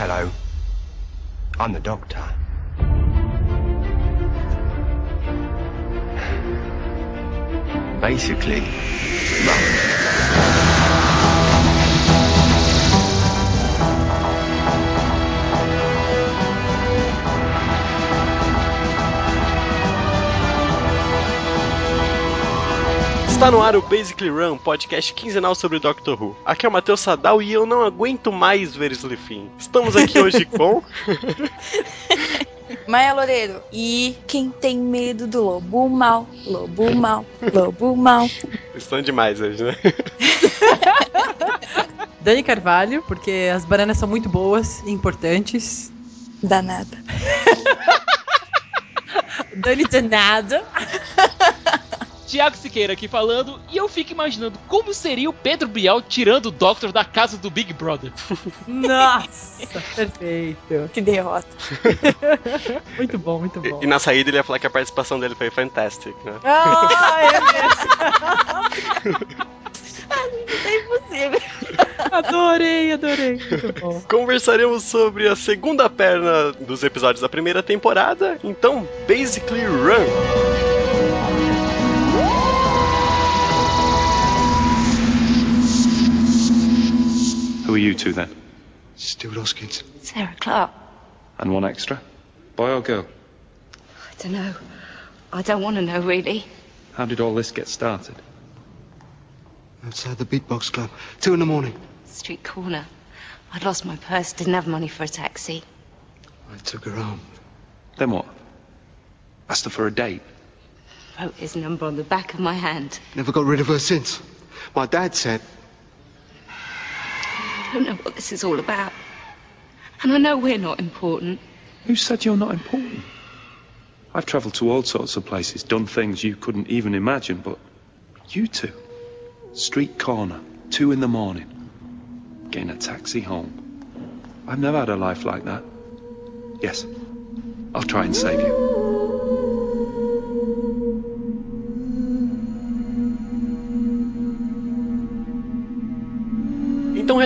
Hello. I'm the doctor. Basically, Está no ar o Basically Run, podcast quinzenal sobre Doctor Who. Aqui é o Matheus Sadal e eu não aguento mais ver Slifin. Estamos aqui hoje com. Maia Loureiro. E quem tem medo do lobo mal, lobo mal, lobo mal. Estão demais hoje, né? Dani Carvalho, porque as bananas são muito boas e importantes. Danada. Dani danada. Tiago Siqueira aqui falando, e eu fico imaginando como seria o Pedro Bial tirando o Doctor da casa do Big Brother. Nossa, perfeito. Que derrota. Muito bom, muito bom. E, e na saída ele ia falar que a participação dele foi fantastic, né? Ah, é mesmo. É impossível. Adorei, adorei. Muito bom. Conversaremos sobre a segunda perna dos episódios da primeira temporada, então, Basically Run. Who are you two then? Stuart Hoskins. Sarah Clark. And one extra? Boy or girl? I don't know. I don't want to know, really. How did all this get started? Outside the Beatbox Club. Two in the morning. Street corner. I'd lost my purse, didn't have money for a taxi. I took her home. Then what? Asked her for a date. Wrote his number on the back of my hand. Never got rid of her since. My dad said, I don't know what this is all about. And I know we're not important. Who said you're not important? I've travelled to all sorts of places, done things you couldn't even imagine, but you two. Street corner, two in the morning. Getting a taxi home. I've never had a life like that. Yes, I'll try and save you.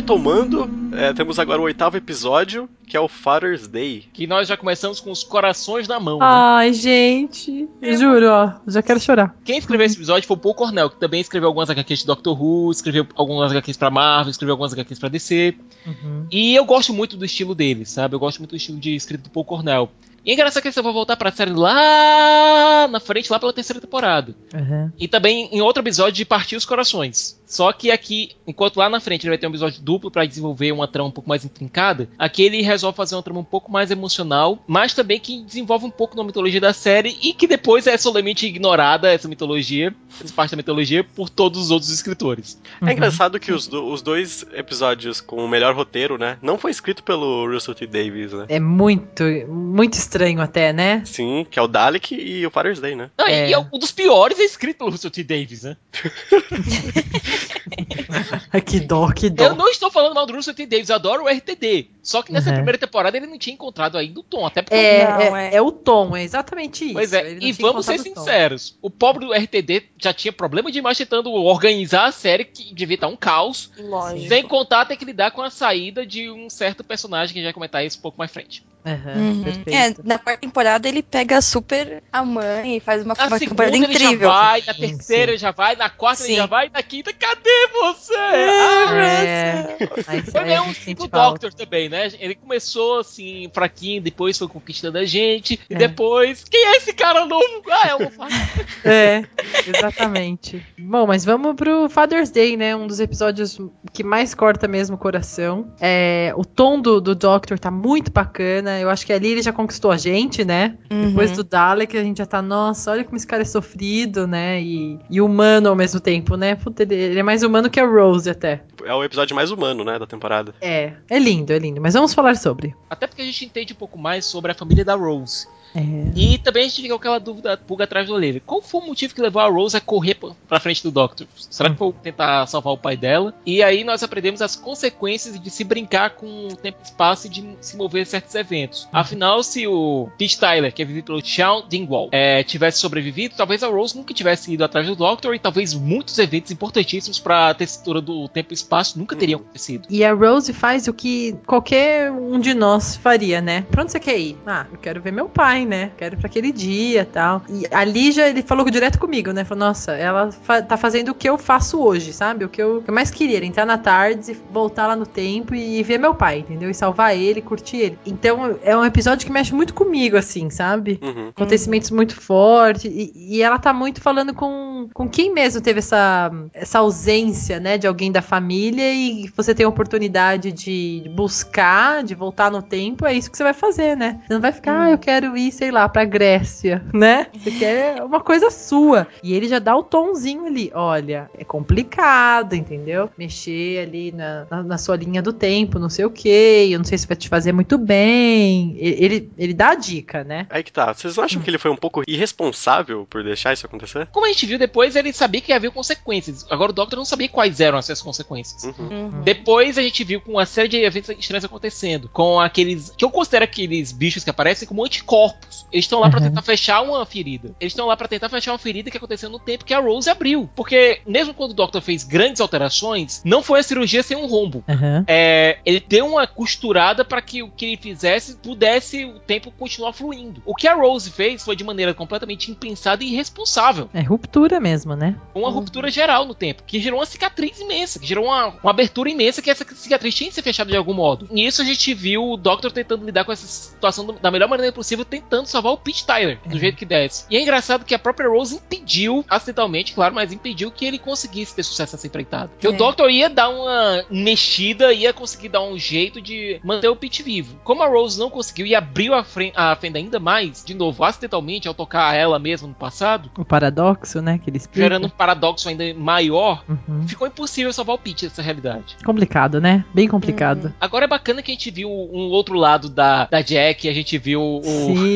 Retomando, é, temos agora o oitavo episódio, que é o Father's Day. Que nós já começamos com os corações na mão. né? Ai, gente. Juro, ó. Já quero chorar. Quem escreveu esse episódio foi o Paul Cornell, que também escreveu algumas HQs de Doctor Who, escreveu algumas HQs pra Marvel, escreveu algumas HQs pra DC. Uhum. E eu gosto muito do estilo dele, sabe? Eu gosto muito do estilo de escrito do Paul Cornell. E é engraçado que eu vou voltar pra série lá na frente, lá pela terceira temporada. Uhum. E também em outro episódio de Partir os Corações. Só que aqui, enquanto lá na frente ele vai ter um episódio duplo pra desenvolver uma trama um pouco mais intrincada, aqui ele resolve fazer uma trama um pouco mais emocional, mas também que desenvolve um pouco na mitologia da série e que depois é solenemente ignorada essa mitologia, essa parte da mitologia, por todos os outros escritores. É engraçado que os, do- os dois episódios com o melhor roteiro, né? Não foi escrito pelo Russell T. Davis, né? É muito, muito estranho até, né? Sim, que é o Dalek e o Father's Day, né? Não, É. E é um dos piores é escrito pelo Russell T. Davis, né? Que dó, que Eu dó. não estou falando mal do Russell T. Davis, eu adoro o RTD. Só que nessa Uhum. primeira temporada ele não tinha encontrado ainda o tom, até porque É, Não, é, é. o tom, é exatamente isso. Pois é, e vamos ser encontrado o sinceros: o pobre do RTD já tinha problema demais tentando organizar a série, que devia estar um caos. Lógico. Sem contar ter que lidar com a saída de um certo personagem, que a gente vai comentar isso um pouco mais frente. Uhum. perfeito. É, na quarta temporada ele pega super a mãe e faz uma, Na uma segunda temporada ele já incrível. vai, na Sim, terceira sim. ele já vai, na quarta ele Sim. já vai, na quinta, cadê você? Ah, É, aí, Foi aí a meio gente um sente do falta. Doctor também, né? Ele começou assim, fraquinho, depois foi conquistando a gente, e É. depois, quem é esse cara novo? Ah, é o É, exatamente. Bom, mas vamos pro Father's Day, né? Um dos episódios que mais corta mesmo o coração. É, o tom do, do Doctor tá muito bacana. Eu acho que ali ele já conquistou a gente, né? Uhum. Depois do Dalek, a gente já tá, nossa, olha como esse cara é sofrido, né? E, e humano ao mesmo tempo, né? Puta, ele- ele é mais humano que a Rose até. É o episódio mais humano, né, da temporada. É, é lindo, é lindo. Mas vamos falar sobre. Até porque a gente entende um pouco mais sobre a família da Rose. É. E também a gente fica com aquela dúvida, pulga atrás do orelha. Qual foi o motivo que levou a Rose a correr pra- frente do Doctor? Será que foi tentar salvar o pai dela? E aí nós aprendemos as consequências de se brincar com o tempo e espaço e de se mover em certos eventos. Afinal, se o Pete Tyler, que é vivido pelo Sean Dingwall, é, tivesse sobrevivido, talvez a Rose nunca tivesse ido atrás do Doctor e talvez muitos eventos importantíssimos pra tessitura do tempo e espaço espaço nunca teriam acontecido. E a Rose faz o que qualquer um de nós faria, né? Pra onde você quer ir? Ah, eu quero ver meu pai, né? Quero pra aquele dia tal. E ali já ele falou direto comigo, né? Falou, nossa, ela fa tá fazendo o que eu faço hoje, sabe? O que eu, que eu mais queria, era entrar na tarde, e voltar lá no tempo e ver meu pai, entendeu? E salvar ele, curtir ele. Então é um episódio que mexe muito comigo, assim, sabe? Uhum. Acontecimentos muito fortes. E, e ela tá muito falando com, com quem mesmo teve essa, essa ausência, né? De alguém da família e você tem a oportunidade de buscar, de voltar no tempo, é isso que você vai fazer, né? Você não vai ficar, ah, eu quero ir, sei lá, pra Grécia, né? Você quer uma coisa sua. E ele já dá o tomzinho ali. Olha, é complicado, entendeu? Mexer ali na, na, na sua linha do tempo, não sei o que. Eu não sei se vai te fazer muito bem. Ele, ele, ele dá a dica, né? Aí que tá. Vocês não acham que ele foi um pouco irresponsável por deixar isso acontecer? Como a gente viu depois, ele sabia que havia consequências. Agora o Doctor não sabia quais eram essas consequências. Uhum. Depois a gente viu com uma série de eventos estranhos acontecendo. Com aqueles. que eu considero aqueles bichos que aparecem como anticorpos. Eles estão lá pra Uhum. tentar fechar uma ferida. Eles estão lá pra tentar fechar uma ferida que aconteceu no tempo que a Rose abriu. Porque, mesmo quando o Doctor fez grandes alterações, não foi a cirurgia sem um rombo. Aham. É, ele deu uma costurada para que o que ele fizesse pudesse o tempo continuar fluindo. O que a Rose fez foi de maneira completamente impensada e irresponsável. É ruptura mesmo, né? Uma ruptura geral no tempo, que gerou uma cicatriz imensa, que gerou uma, uma abertura imensa, que essa cicatriz tinha que ser fechada de algum modo. E isso a gente viu o Doctor tentando lidar com essa situação da melhor maneira possível, tentando salvar o Pete Tyler, do jeito que desse. E é engraçado que a própria Rose impediu, acidentalmente, claro, mas impediu que ele conseguisse ter sucesso nessa empreitada. Porque o É. Doctor ia dar uma mexida, ia conseguir dar um jeito de manter o Pete vivo. Como a Rose não conseguiu e abriu a, a fenda ainda mais, de novo, acidentalmente, ao tocar ela mesma no passado, O paradoxo, né? Que ele explica. gerando um paradoxo ainda maior, Uhum. ficou impossível salvar o Pete dessa realidade. Complicado, né? Bem complicado. Agora é bacana que a gente viu um outro lado da, da Jack, a gente viu o. Sim.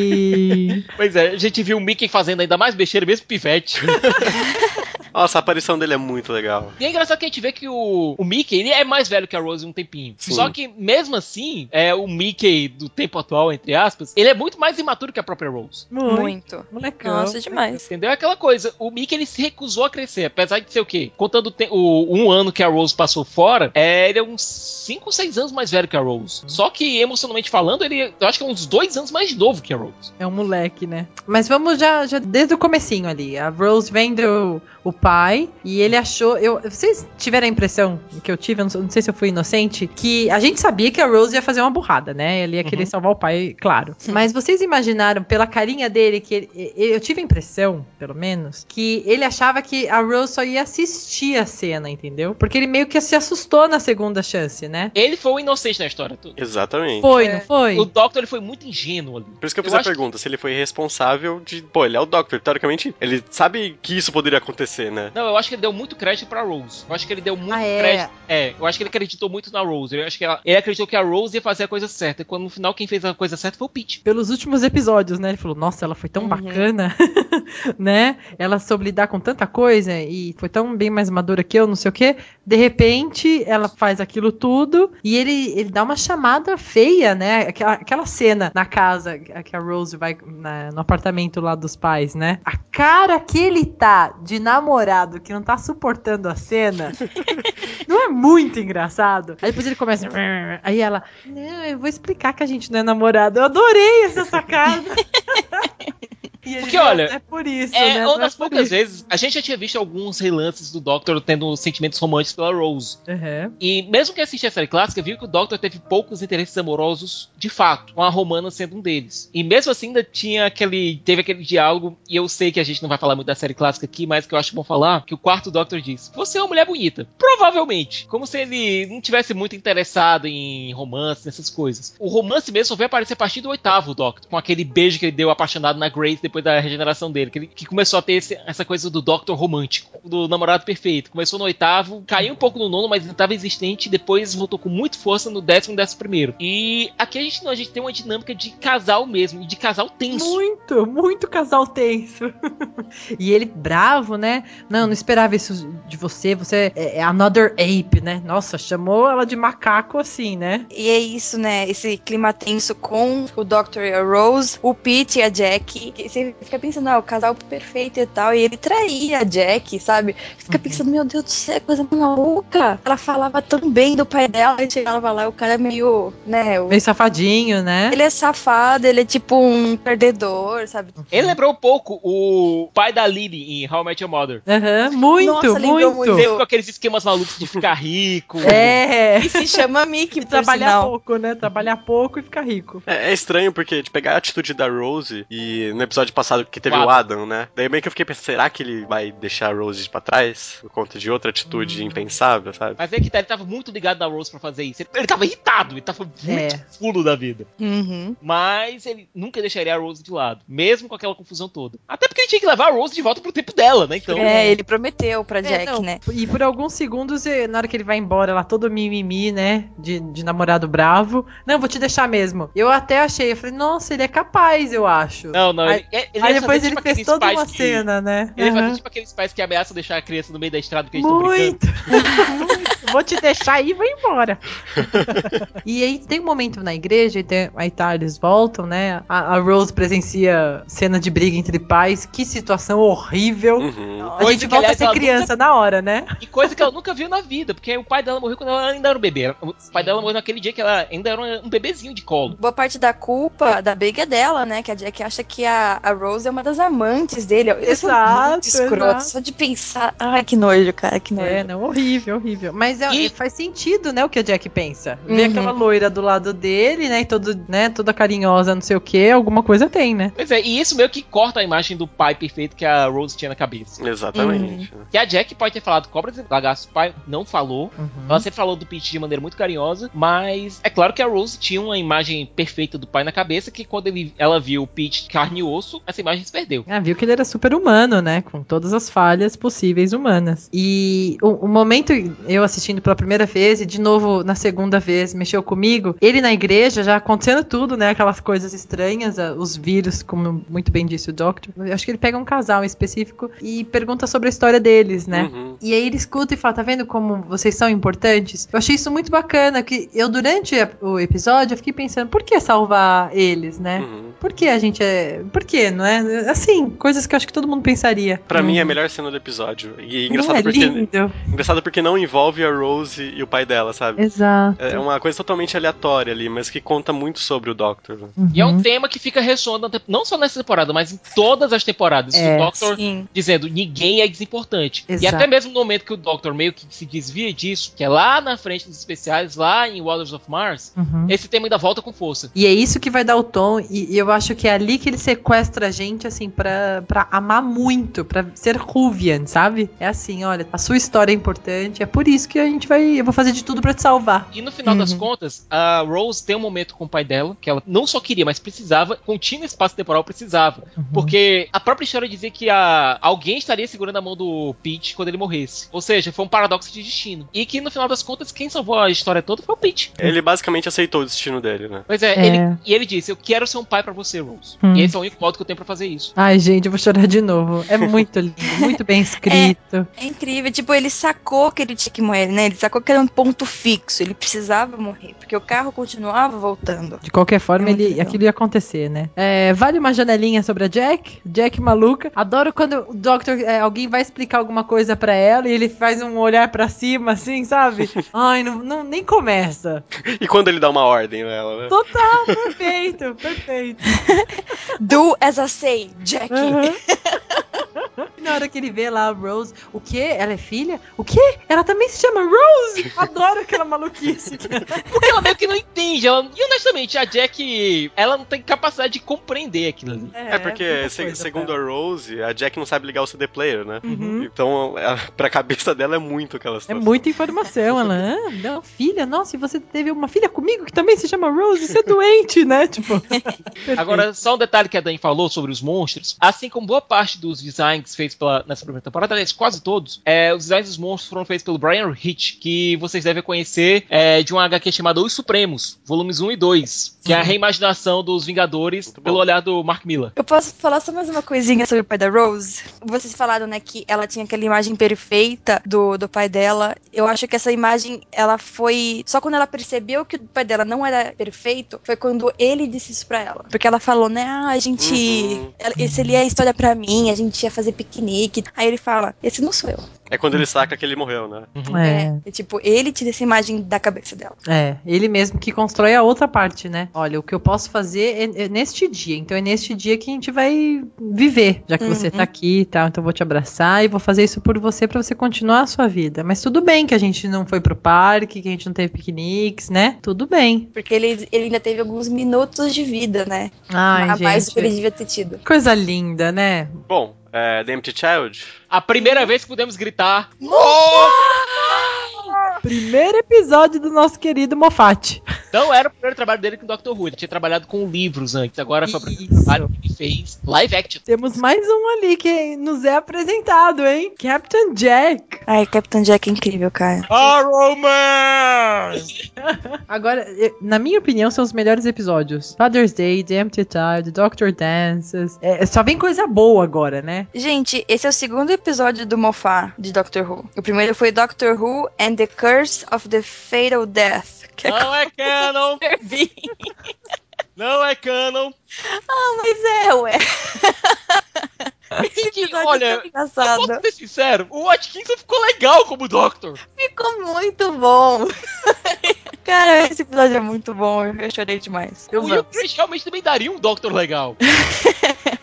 Pois é, a gente viu o Mickey fazendo ainda mais besteira, mesmo pivete. Nossa, a aparição dele é muito legal. E é engraçado que a gente vê que o, o Mickey, ele é mais velho que a Rose um tempinho. Sim. Só que, mesmo assim, é o Mickey do tempo atual, entre aspas, ele é muito mais imaturo que a própria Rose. Muito. Muito. Molecão. Nossa, demais. Entendeu? É aquela coisa, o Mickey ele se recusou a crescer, apesar de ser o quê? Contando o, um ano que a Rose passou fora, é, ele é uns 5 ou 6 anos mais velho que a Rose. Só que, emocionalmente falando, ele eu acho que é uns 2 anos mais novo que a Rose. É um moleque, né? Mas vamos já, já desde o comecinho ali. A Rose vendo o pai e ele achou. Eu, vocês tiveram a impressão que eu tive, eu não, não sei se eu fui inocente, que a gente sabia que a Rose ia fazer uma burrada, né? Ele ia querer salvar o pai, claro. Mas vocês imaginaram pela carinha dele que ele- eu tive a impressão, pelo menos, que ele achava que a Rose só ia assistir a cena, entendeu? Porque ele meio que se assustou na segunda chance, né? Ele foi o inocente na história toda. Exatamente. Foi, É. não foi? O Doctor ele foi muito ingênuo ali. Por isso que eu fiz Eu a pergunta, se ele foi responsável de. Pô, ele é o Doctor. Teoricamente, ele sabe que isso poderia acontecer, né? Não, eu acho que ele deu muito crédito pra Rose. Eu acho que ele deu muito Ah, é? crédito. É, eu acho que ele acreditou muito na Rose. Eu acho que ela- ele acreditou que a Rose ia fazer a coisa certa. E quando no final quem fez a coisa certa foi o Pete. pelos últimos episódios, né? Ele falou, nossa, ela foi tão Uhum. bacana, né? Ela soube lidar com tanta coisa e foi tão bem mais madura que eu, não sei o quê. De repente, ela faz aquilo tudo e ele, ele dá uma chamada feia, né? Aquela, aquela cena na casa que a Rose vai na- no apartamento lá dos pais, né? A cara que ele tá de namorado que não tá suportando a cena, não é muito engraçado? Aí depois ele começa. Aí ela, não, eu vou explicar que a gente não é namorado. Eu adorei essa sacada. Porque, olha, É por isso, É, né? uma Não das poucas vezes, a gente já tinha visto alguns relances do Doctor tendo sentimentos românticos pela Rose. Uhum. E mesmo que assistia a série clássica, viu que o Doctor teve poucos interesses amorosos de fato, com a Romana sendo um deles. E mesmo assim ainda tinha aquele. teve aquele diálogo, e eu sei que a gente não vai falar muito da série clássica aqui, mas que eu acho bom falar, que o quarto Doctor diz: Você é uma mulher bonita. Provavelmente. Como se ele não tivesse muito interessado em romance, nessas coisas. O romance mesmo só veio aparecer a partir do oitavo Doctor, com aquele beijo que ele deu apaixonado na Grace depois da regeneração dele. Que, ele, que começou a ter esse- essa coisa do Doctor romântico, do namorado perfeito. Começou no oitavo, caiu um pouco no nono, mas ainda estava existente, e depois voltou com muita força no décimo e décimo primeiro. E aqui a gente não, a gente tem uma dinâmica de casal mesmo, e de casal tenso. Muito, muito casal tenso. e ele bravo, né? Não, não esperava isso de você. Você é, é another ape, né? Nossa, chamou ela de macaco assim, né? E é isso, né? Esse clima tenso com o Dr. e a Rose, o Pete e a Jack. Que Você ele fica pensando, ah, o casal perfeito e tal, e ele traía a Jack, sabe? Fica Uhum. pensando, meu Deus do céu, coisa maluca. Ela falava tão bem do pai dela, e chegava lá, o cara é meio, né, o- Meio safadinho, né? ele é safado, ele é tipo um perdedor, sabe? Ele lembrou um pouco o pai da Lily em How I Met Your Mother. Aham, muito, Nossa, muito. muito. Sempre com aqueles esquemas malucos de ficar rico. É. E se chama Mickey, por trabalhar sinal. pouco, né? Trabalhar pouco e ficar rico. É, é estranho porque de pegar a atitude da Rose e no episódio passado que teve O o Adam, né? Daí meio que eu fiquei pensando, será que ele vai deixar a Rose pra trás? Por conta de outra atitude impensável, sabe? Mas é que tá, ele tava muito ligado na Rose pra fazer isso. Ele, ele tava irritado, ele tava muito É. fulo da vida. Uhum. Mas ele nunca deixaria a Rose de lado, mesmo com aquela confusão toda. Até porque ele tinha que levar a Rose de volta pro tempo dela, né? Então. É, ele prometeu pra É, Jack, não, né? E por alguns segundos, na hora que ele vai embora, lá todo mimimi, né? De, de namorado bravo. Não, vou te deixar mesmo. Eu até achei, eu falei, nossa, ele é capaz, eu acho. Não, não, Aí- ele, ele Aí depois fazer ele tipo fez toda uma que- cena, né? Ele ia Aham. fazer tipo aqueles pais que ameaçam deixar a criança no meio da estrada porque eles estão brincando. Muito. Vou te deixar aí e vou embora. e aí tem um momento na igreja, e tem, aí tá, eles voltam, né? A, a Rose presencia cena de briga entre pais. Que situação horrível. Uhum. A gente que, volta aliás, a ser criança na hora, né? E coisa que ela nunca viu na vida, porque o pai dela morreu quando ela ainda era um bebê. O pai dela morreu naquele dia que ela ainda era um bebezinho de colo. Boa parte da culpa da briga é dela, né? Que a Jack acha que a, a Rose é uma das amantes dele. Isso é Exato, muito escroto. exato. Só de pensar. Ai, que nojo, cara, que nojo. É, não, horrível, horrível. Mas é- E- faz sentido, né, o que a Jack pensa. Ver Uhum. aquela loira do lado dele, né, e todo, né, toda carinhosa, não sei o que, alguma coisa tem, né? Pois é, e isso meio que corta a imagem do pai perfeito que a Rose tinha na cabeça. Exatamente. Que a Jack pode ter falado cobras e lagartos, o pai não falou. Uhum. Ela sempre falou do Pete de maneira muito carinhosa, mas é claro que a Rose tinha uma imagem perfeita do pai na cabeça que quando ele- ela viu o Pete carne e osso, essa imagem se perdeu. Ah, viu que ele era super humano, né? Com todas as falhas possíveis humanas. E o, o momento, eu assistindo pela primeira vez, e de novo na segunda vez, mexeu comigo. Ele na igreja, já acontecendo tudo, né? Aquelas coisas estranhas, os vírus, como muito bem disse o Doctor. Eu acho que ele pega um casal em específico e pergunta sobre a história deles, né? Uhum. E aí ele escuta e fala, tá vendo como vocês são importantes? Eu achei isso muito bacana, que eu durante o episódio eu fiquei pensando, por que salvar eles, né? Uhum. Por que a gente é. Por que, não é? Assim, coisas que eu acho que todo mundo pensaria. Pra mim é a melhor cena do episódio. E Não engraçado é porque. lindo. Engraçado porque não envolve a Rose e o pai dela, sabe? Exato. É uma coisa totalmente aleatória ali, mas que conta muito sobre o Doctor. né? E é um Uhum. tema que fica ressoando não só nessa temporada, mas em todas as temporadas. É, o Doctor Sim. dizendo ninguém é desimportante. E Exato. até mesmo no momento que o Doctor meio que se desvia disso, que é lá na frente dos especiais, lá em Waters of Mars, Uhum. esse tema ainda volta com força. E é isso que vai dar o tom, e, e eu acho que é ali que ele sequestra a gente, assim, pra, pra amar muito, pra ser Ruvian, sabe? É assim, olha, a sua história é importante, é por isso que a gente vai. Eu vou fazer de tudo pra te salvar. E no final das Uhum. contas, a Rose tem um momento com o pai dela, que ela não só queria, mas precisava, contínuo espaço temporal precisava. Uhum. Porque a própria história dizia que a, alguém estaria segurando a mão do Pete quando ele morresse. Ou seja, foi um paradoxo de destino. E que no final das contas, quem salvou a história toda foi o Pete. Ele basicamente aceitou o destino dele, né? Pois é, É. Ele, e ele disse: Eu quero ser um pai pra você, Rose. Hum. E esse é o único modo que eu tenho pra fazer isso. Ai, gente, eu vou chorar de novo. É muito lindo, muito bem escrito. É incrível. Tipo, ele sacou que ele tinha que morrer, né? Ele sacou que era um ponto fixo. Ele precisava morrer. Porque o carro continuava voltando. De qualquer forma, É ele, aquilo ia acontecer, né? É, vale uma janelinha sobre a Jack? Jack maluca. Adoro quando o Doctor, é, alguém vai explicar alguma coisa pra ela e ele faz um olhar pra cima, assim, sabe? Ai, não, não- nem começa. E quando ele dá uma ordem nela, né? Total, perfeito, perfeito. Do as I say, Jack. E Na hora que ele vê lá a Rose, o quê? Ela é filha? O quê? Ela também se chama Rose? Adoro aquela maluquice. Porque ela meio que não entende. Ela, e honestamente, a Jack, ela não tem capacidade de compreender aquilo ali. É, porque, muita se- coisa segundo a Rose, a Jack não sabe ligar o CD player, né? Uhum. Então, a, pra cabeça dela é muito aquela É situação. muita informação, ela, ah, não, filha, nossa, e você teve uma filha comigo que também se chama Rose, você é doente, né? Tipo. Agora, só um detalhe que a Dani falou sobre os monstros. Assim como boa parte dos designs feitos pela, nessa primeira temporada, aliás, quase todos, é, os designs dos monstros foram feitos pelo Brian Hitch, que vocês devem conhecer é, de um HQ chamado Os Supremos, volumes 1 e 2, que é a reimaginação dos Vingadores pelo olhar do Mark Miller. Eu posso falar só mais uma coisinha sobre o pai da Rose? Vocês falaram, né, que ela tinha aquela imagem perfeita do, do pai dela. Eu acho que essa imagem, ela foi. Só quando ela percebeu que o pai dela não era perfeito, foi quando ele disse isso pra ela. Porque ela falou, né, ah, a gente. Uhum. ela- Esse ali é a história pra mim, a gente ia fazer piquenique. Aí ele fala, esse não sou eu. É quando ele saca que ele morreu, né? É, É, tipo, ele tira essa imagem da cabeça dela. é, ele mesmo que constrói a outra parte, né? Olha, o que eu posso fazer é, é neste dia. Então é neste dia que a gente vai viver, já que você Uhum. tá aqui e tal. Então eu vou te abraçar e vou fazer isso por você pra você continuar a sua vida. Mas tudo bem que a gente não foi pro parque, que a gente não teve piqueniques, né? Tudo bem. Porque ele, ele ainda teve alguns minutos de vida, né? Ai, a mais do que ele gente. devia ter tido. Coisa linda, né? Bom, é, The Empty Child. A primeira vez que pudemos gritar. Primeiro episódio do nosso querido Moffat. Não era o primeiro trabalho dele com o Dr. Who, ele tinha trabalhado com livros antes, agora foi o primeiro Isso. trabalho que ele fez live action. Temos mais um ali que nos é apresentado, hein? Captain Jack. Ai, Capitão Jack é incrível, cara. Arrow Man! Agora, na minha opinião, são os melhores episódios. Father's Day, The Empty Child, Doctor Dances. É, só vem coisa boa agora, né? Gente, esse é o segundo episódio do Mofá de Doctor Who. O primeiro foi Doctor Who and the Curse of the Fatal Death. Que é Não é canon! Não é canon! Ah, mas é, ué. Esse episódio olha, é tão engraçado. Posso ser sincero, o Atkinson ficou legal como Doctor. Ficou muito bom. Cara, esse episódio é muito bom. Eu chorei demais. Eu o realmente também daria um Doctor legal.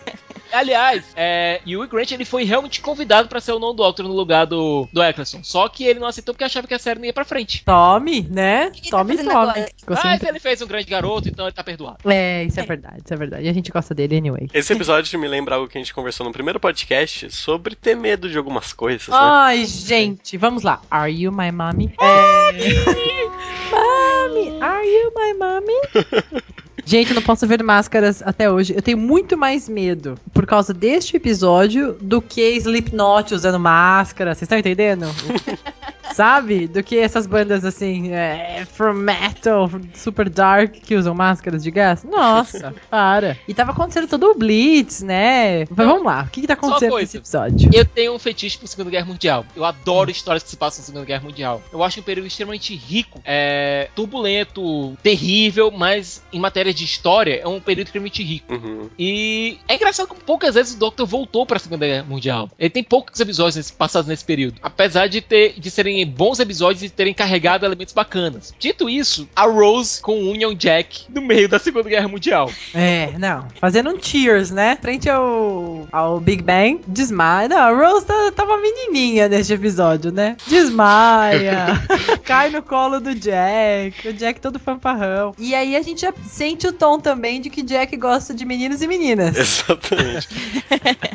Aliás, é, e o Hugh Grant ele foi realmente convidado pra ser o nono Doctor no lugar do, do Eccleston. Só que ele não aceitou porque achava que a série não ia pra frente. Tome, né? que tá Tome, fazendo tome. Mas ele fez um grande garoto, então ele tá perdoado. É, isso é verdade, isso é verdade. E a gente gosta dele anyway. Esse episódio me lembra algo que a gente conversou no primeiro podcast sobre ter medo de algumas coisas, né? Ai, gente, vamos lá. Are you my mommy? É... mommy, are you my mommy? Gente, eu não posso ver máscaras até hoje. Eu tenho muito mais medo por causa deste episódio do que Slipknot usando máscara. Vocês estão entendendo? Sabe? Do que essas bandas assim, é, from metal, super dark, que usam máscaras de gás. Nossa, para. E tava acontecendo todo o Blitz, né? Mas vamos lá, o que, que tá acontecendo nesse episódio? Eu tenho um fetiche por Segunda Guerra Mundial. Eu adoro histórias que se passam na Segunda Guerra Mundial. Eu acho um período extremamente rico, é, turbulento, terrível, mas em matéria de história é um período extremamente rico. Uhum. E é engraçado como poucas vezes o Doctor voltou pra Segunda Guerra Mundial. Ele tem poucos episódios nesse- passados nesse período. Apesar de, ter, de serem bons episódios e terem carregado elementos bacanas. Dito isso, a Rose com o Union Jack no meio da Segunda Guerra Mundial. É, não. Fazendo um cheers, né? Frente ao, ao Big Bang. Desmaia. Não, a Rose tá, tava menininha neste episódio, né? Desmaia. cai no colo do Jack. O Jack todo fanfarrão. E aí a gente já sente o tom também de que Jack gosta de meninos e meninas. Exatamente.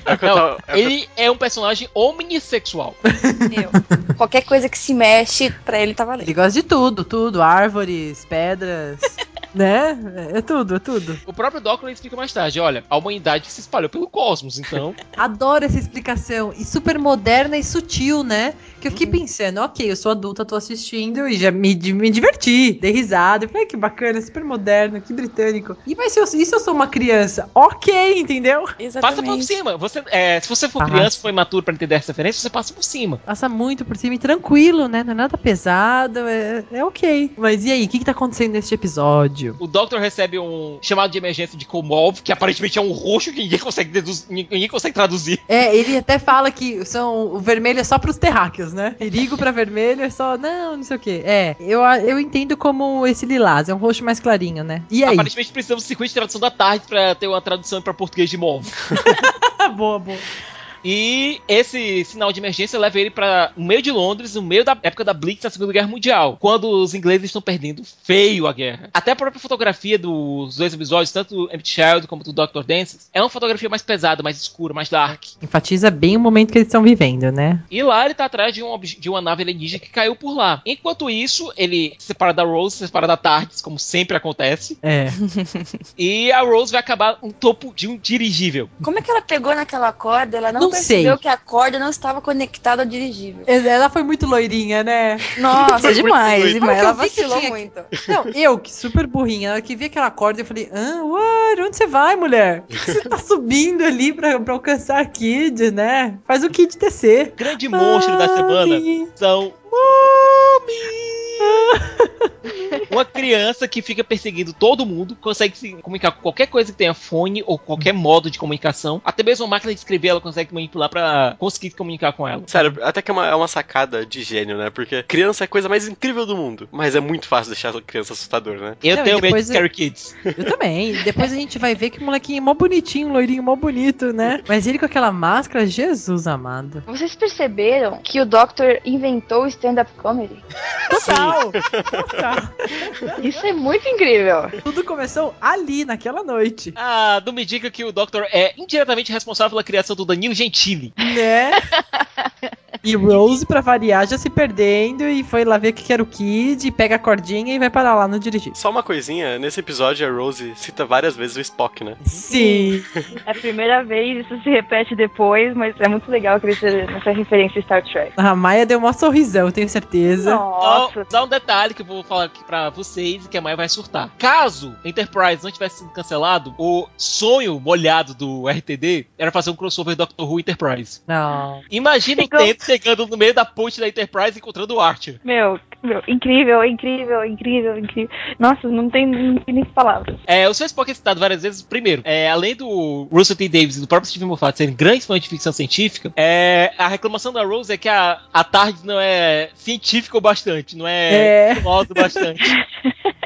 É Não, é ele é um personagem omnissexual. Eu. Qualquer coisa que se mexe, pra ele tá valendo. Ele gosta de tudo, tudo. Árvores, pedras. né? É tudo, é tudo. O próprio Doctor explica mais tarde: olha, a humanidade se espalhou pelo cosmos, então. Adoro essa explicação. E super moderna e sutil, né? Que eu fiquei pensando, ok, eu sou adulta, tô assistindo e já me, me diverti, dei risada. Falei, "Ai, que bacana, super moderno, que britânico. E mas se eu, e se eu sou uma criança? Ok, entendeu? Passa por Exatamente. cima. Você, é, se você for Passa. criança, foi imaturo pra entender essa referência, você passa por cima. Passa muito por cima e tranquilo, né? Não é nada pesado, é, é ok. Mas e aí, o que, que tá acontecendo neste episódio? O Doctor recebe um chamado de emergência de Comov, que aparentemente é um roxo que ninguém consegue, deduz- ninguém consegue traduzir. É, ele até fala que são, o vermelho é só pros terráqueos, né? Perigo pra vermelho é só, não, não sei o que. É, eu, eu entendo como esse lilás, é um roxo mais clarinho, né? E aí? Aparentemente precisamos do circuito de tradução da tarde pra ter uma tradução pra português de Mov. boa, boa. E esse sinal de emergência leva ele para o meio de Londres, no meio da época da Blitz da Segunda Guerra Mundial, quando os ingleses estão perdendo feio a guerra. Até a própria fotografia dos dois episódios, tanto do Empty Child como do Dr. Dances, é uma fotografia mais pesada, mais escura, mais dark. Enfatiza bem o momento que eles estão vivendo, né? E lá ele tá atrás de, um, de uma nave alienígena que caiu por lá. Enquanto isso, ele se separa da Rose, se separa da Tardes, como sempre acontece, É. e a Rose vai acabar no topo de um dirigível. Como é que ela pegou naquela corda? Ela não, Não sei. percebeu que a corda não estava conectada ao dirigível. Ela foi muito loirinha, né? Nossa, demais, demais. Ela vacilou tinha- muito. Não, eu, que super burrinha, hora que vi aquela corda, eu falei, ah, what? Onde você vai, mulher? Você tá subindo ali pra, pra alcançar a Kid, né? Faz o Kid descer. grande monstro da semana são Mommy! Uma criança que fica perseguindo todo mundo, consegue se comunicar com qualquer coisa que tenha fone ou qualquer modo de comunicação. Até mesmo a máquina de escrever ela consegue manipular pra conseguir se comunicar com ela. Sério, até que é uma, é uma sacada de gênio, né? Porque criança é a coisa mais incrível do mundo. Mas é muito fácil deixar a criança assustador, né? Eu Não, tenho medo de Scary Kids. Eu também. Depois a gente vai ver que o molequinho é mó bonitinho, loirinho, mó bonito, né? Mas ele com aquela máscara, Jesus amado. Vocês perceberam que o Doctor inventou o stand-up comedy? Total! Total. Isso é muito incrível. Tudo começou ali, naquela noite. Ah, não me diga que o Doctor é indiretamente responsável pela criação do Danilo Gentili. Né? E Rose, pra variar, já se perdendo e foi lá ver o que que era o Kid, pega a cordinha e vai parar lá no dirigir. Só uma coisinha, nesse episódio a Rose cita várias vezes o Spock, né? Sim. É a primeira vez, isso se repete depois, mas é muito legal crescer nessa referência a Star Trek. A Maia deu um sorrisão, eu tenho certeza. Nossa, Só, só um detalhe que eu vou falar aqui pra vocês e que a Maia vai surtar. Caso Enterprise não tivesse sido cancelado, o sonho molhado do RTD era fazer um crossover Doctor Who Enterprise. Não. Imagina o tempo chegando no meio da ponte da Enterprise encontrando o Archer. meu, meu, incrível, incrível, incrível, incrível. Nossa, não tem, não tem nem palavras. É, o seu Spock é citado várias vezes. Primeiro, é, além do Russell T. Davis e do próprio Stephen Moffat serem grandes fãs de ficção científica, é, a reclamação da Rose é que a, a tarde não é científica o bastante, não é, É. modo bastante.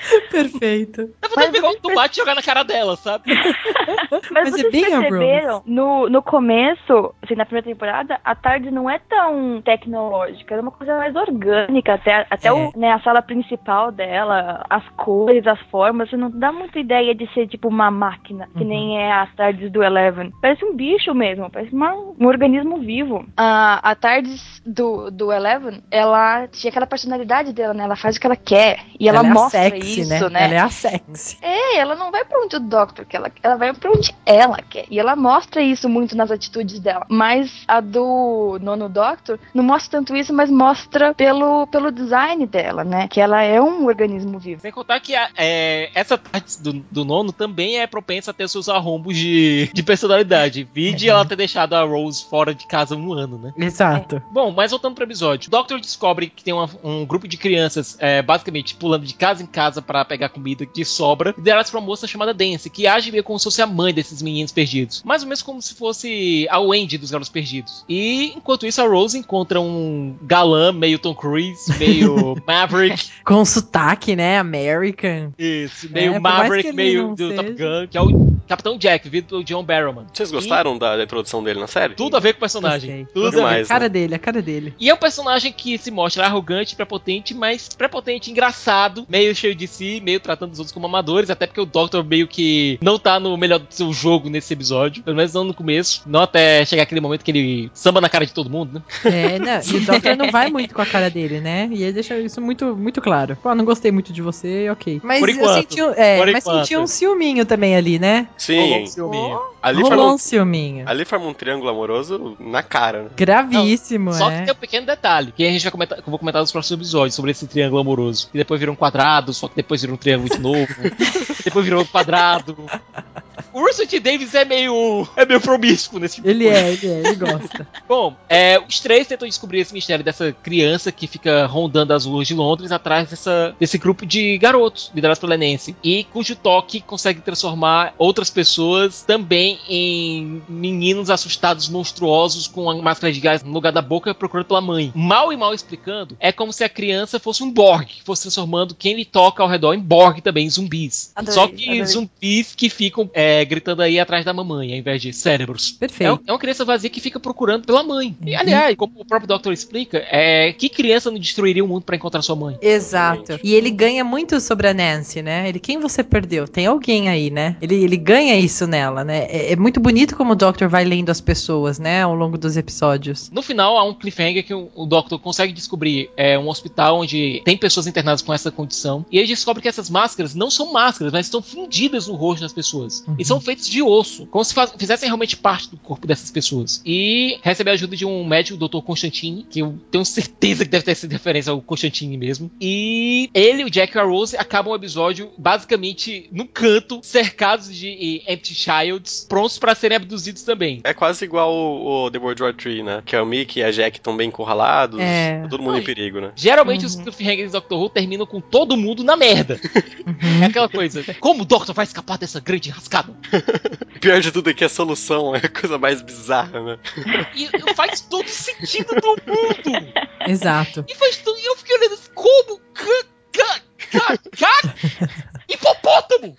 Perfeito. Dá de pegar um tomate e jogar na cara dela, sabe? Mas, Mas é vocês bem a perceberam, no, no começo, assim, na primeira temporada, a tarde não é tão tecnológica, é uma coisa mais orgânica, até, até É. o, né, a sala principal dela, as cores, as formas, você não dá muita ideia de ser tipo uma máquina, que Uhum. nem é as tardes do Eleven. Parece um bicho mesmo, parece uma- um organismo vivo. A, a Tardes do, do Eleven, ela tinha aquela personalidade dela, né? Ela faz o que ela quer. E ela, é a mostra sexy, isso, né? Ela é a sexy. É, ela não vai pra onde o Doctor quer, ela, ela vai pra onde ela quer. E ela mostra isso muito nas atitudes dela. Mas a do nono Doctor não mostra tanto isso, mas mostra pelo, pelo design dela, né? Que ela é um organismo vivo. Sem contar que a- é, essa parte do, do nono também é propensa a ter seus arrombos de, de personalidade. Vide ela ter deixado a Rose fora de casa um ano, né? Exato. Bom, mas voltando pro episódio. O Doctor descobre que tem uma- um grupo de crianças, é, basicamente, pulando de casa em casa pra pegar comida que sobra, lideradas por uma moça chamada Dance, que age meio como se fosse a mãe desses meninos perdidos. Mais ou menos como se fosse a Wendy dos Garotos Perdidos. E, enquanto isso, a Rose encontra um galã meio Tom Cruise, meio Maverick, Com sotaque, né? American. isso, É, meio que Maverick, meio do seja. Top Gun, que é o Capitão Jack, vindo pelo John Barrowman. Vocês gostaram da, da introdução dele na série? Tudo a ver com o personagem. Gostei. Tudo a ver. A cara dele, a cara dele. E é um personagem que se mostra arrogante, prepotente, mas prepotente, engraçado, meio cheio de si, meio tratando os outros como amadores, até porque o Doctor meio que não tá no melhor do seu jogo nesse episódio, pelo menos não no começo, não até chegar aquele momento que ele samba na cara de todo mundo, né? É, não, e o Doctor não vai muito com a cara dele, né? E ele deixa isso muito, muito claro. Pô, não gostei muito de você, ok. Mas Por eu enquanto. senti, um- é, Por mas enquanto. senti um ciúminho também ali, né? Sim. ciúminho. Ali Rolou forma, um ciúminho. ali forma um triângulo amoroso na cara, né? Gravíssimo, Só é. que tem um pequeno detalhe, que a gente vai comentar, que eu vou comentar nos próximos episódios sobre esse triângulo amoroso. Que depois virou um quadrado, só que depois virou um triângulo de novo. depois virou um quadrado. O Russell T. Davis é meio. é meio promíscuo nesse tipo de Ele coisa. é, ele é, ele gosta. Bom, é, os três tentam descobrir esse mistério dessa criança que fica rondando as ruas de Londres atrás dessa, desse grupo de garotos liderados pela Nancy. E cujo toque consegue transformar outras pessoas também em meninos assustados monstruosos com a máscara de gás no lugar da boca procurando pela mãe. Mal e mal explicando, é como se a criança fosse um Borg, que fosse transformando quem lhe toca ao redor em Borg também, em zumbis. Adorei, Só que adorei. zumbis que ficam é, gritando aí atrás da mamãe, ao invés de cérebros. É, Perfeito. um- é uma criança vazia que fica procurando pela mãe. E, aliás, como o próprio Doctor explica, é que criança não destruiria o mundo pra encontrar sua mãe? Exato. E ele ganha muito sobre a Nancy, né? Ele, quem você perdeu? Tem alguém aí, né? Ele, ele ganha isso nela, né? É, é muito bonito como o Doctor vai lendo as pessoas, né? Ao longo dos episódios. No final, há um cliffhanger que o, o Doctor consegue descobrir é, um hospital onde tem pessoas internadas com essa condição. E ele descobre que essas máscaras não são máscaras, mas estão fundidas no rosto das pessoas. Uhum. E são feitos de osso, como se fizessem realmente parte do corpo dessas pessoas. E recebe a ajuda de um médico, o Dr. Constantine, que eu tenho certeza que deve ter sido referência ao Constantine mesmo. E ele, o Jack e a Rose acabam o episódio basicamente num canto, cercados de Empty Childs, prontos para serem abduzidos também. É quase igual o, o The World War 3, né? Que é o Mickey e a Jack estão bem encurralados. É. tá Todo mundo em perigo, né? Geralmente os cliffhangers do Doctor Who terminam com todo mundo na merda. É aquela coisa. Como o Doctor vai escapar dessa grande rascada? O pior de tudo é que a solução é a coisa mais bizarra, né? E, e faz todo sentido do mundo. Exato. E faz tudo. E eu fiquei olhando assim, como? Ca, ca, ca, ca, hipopótamo!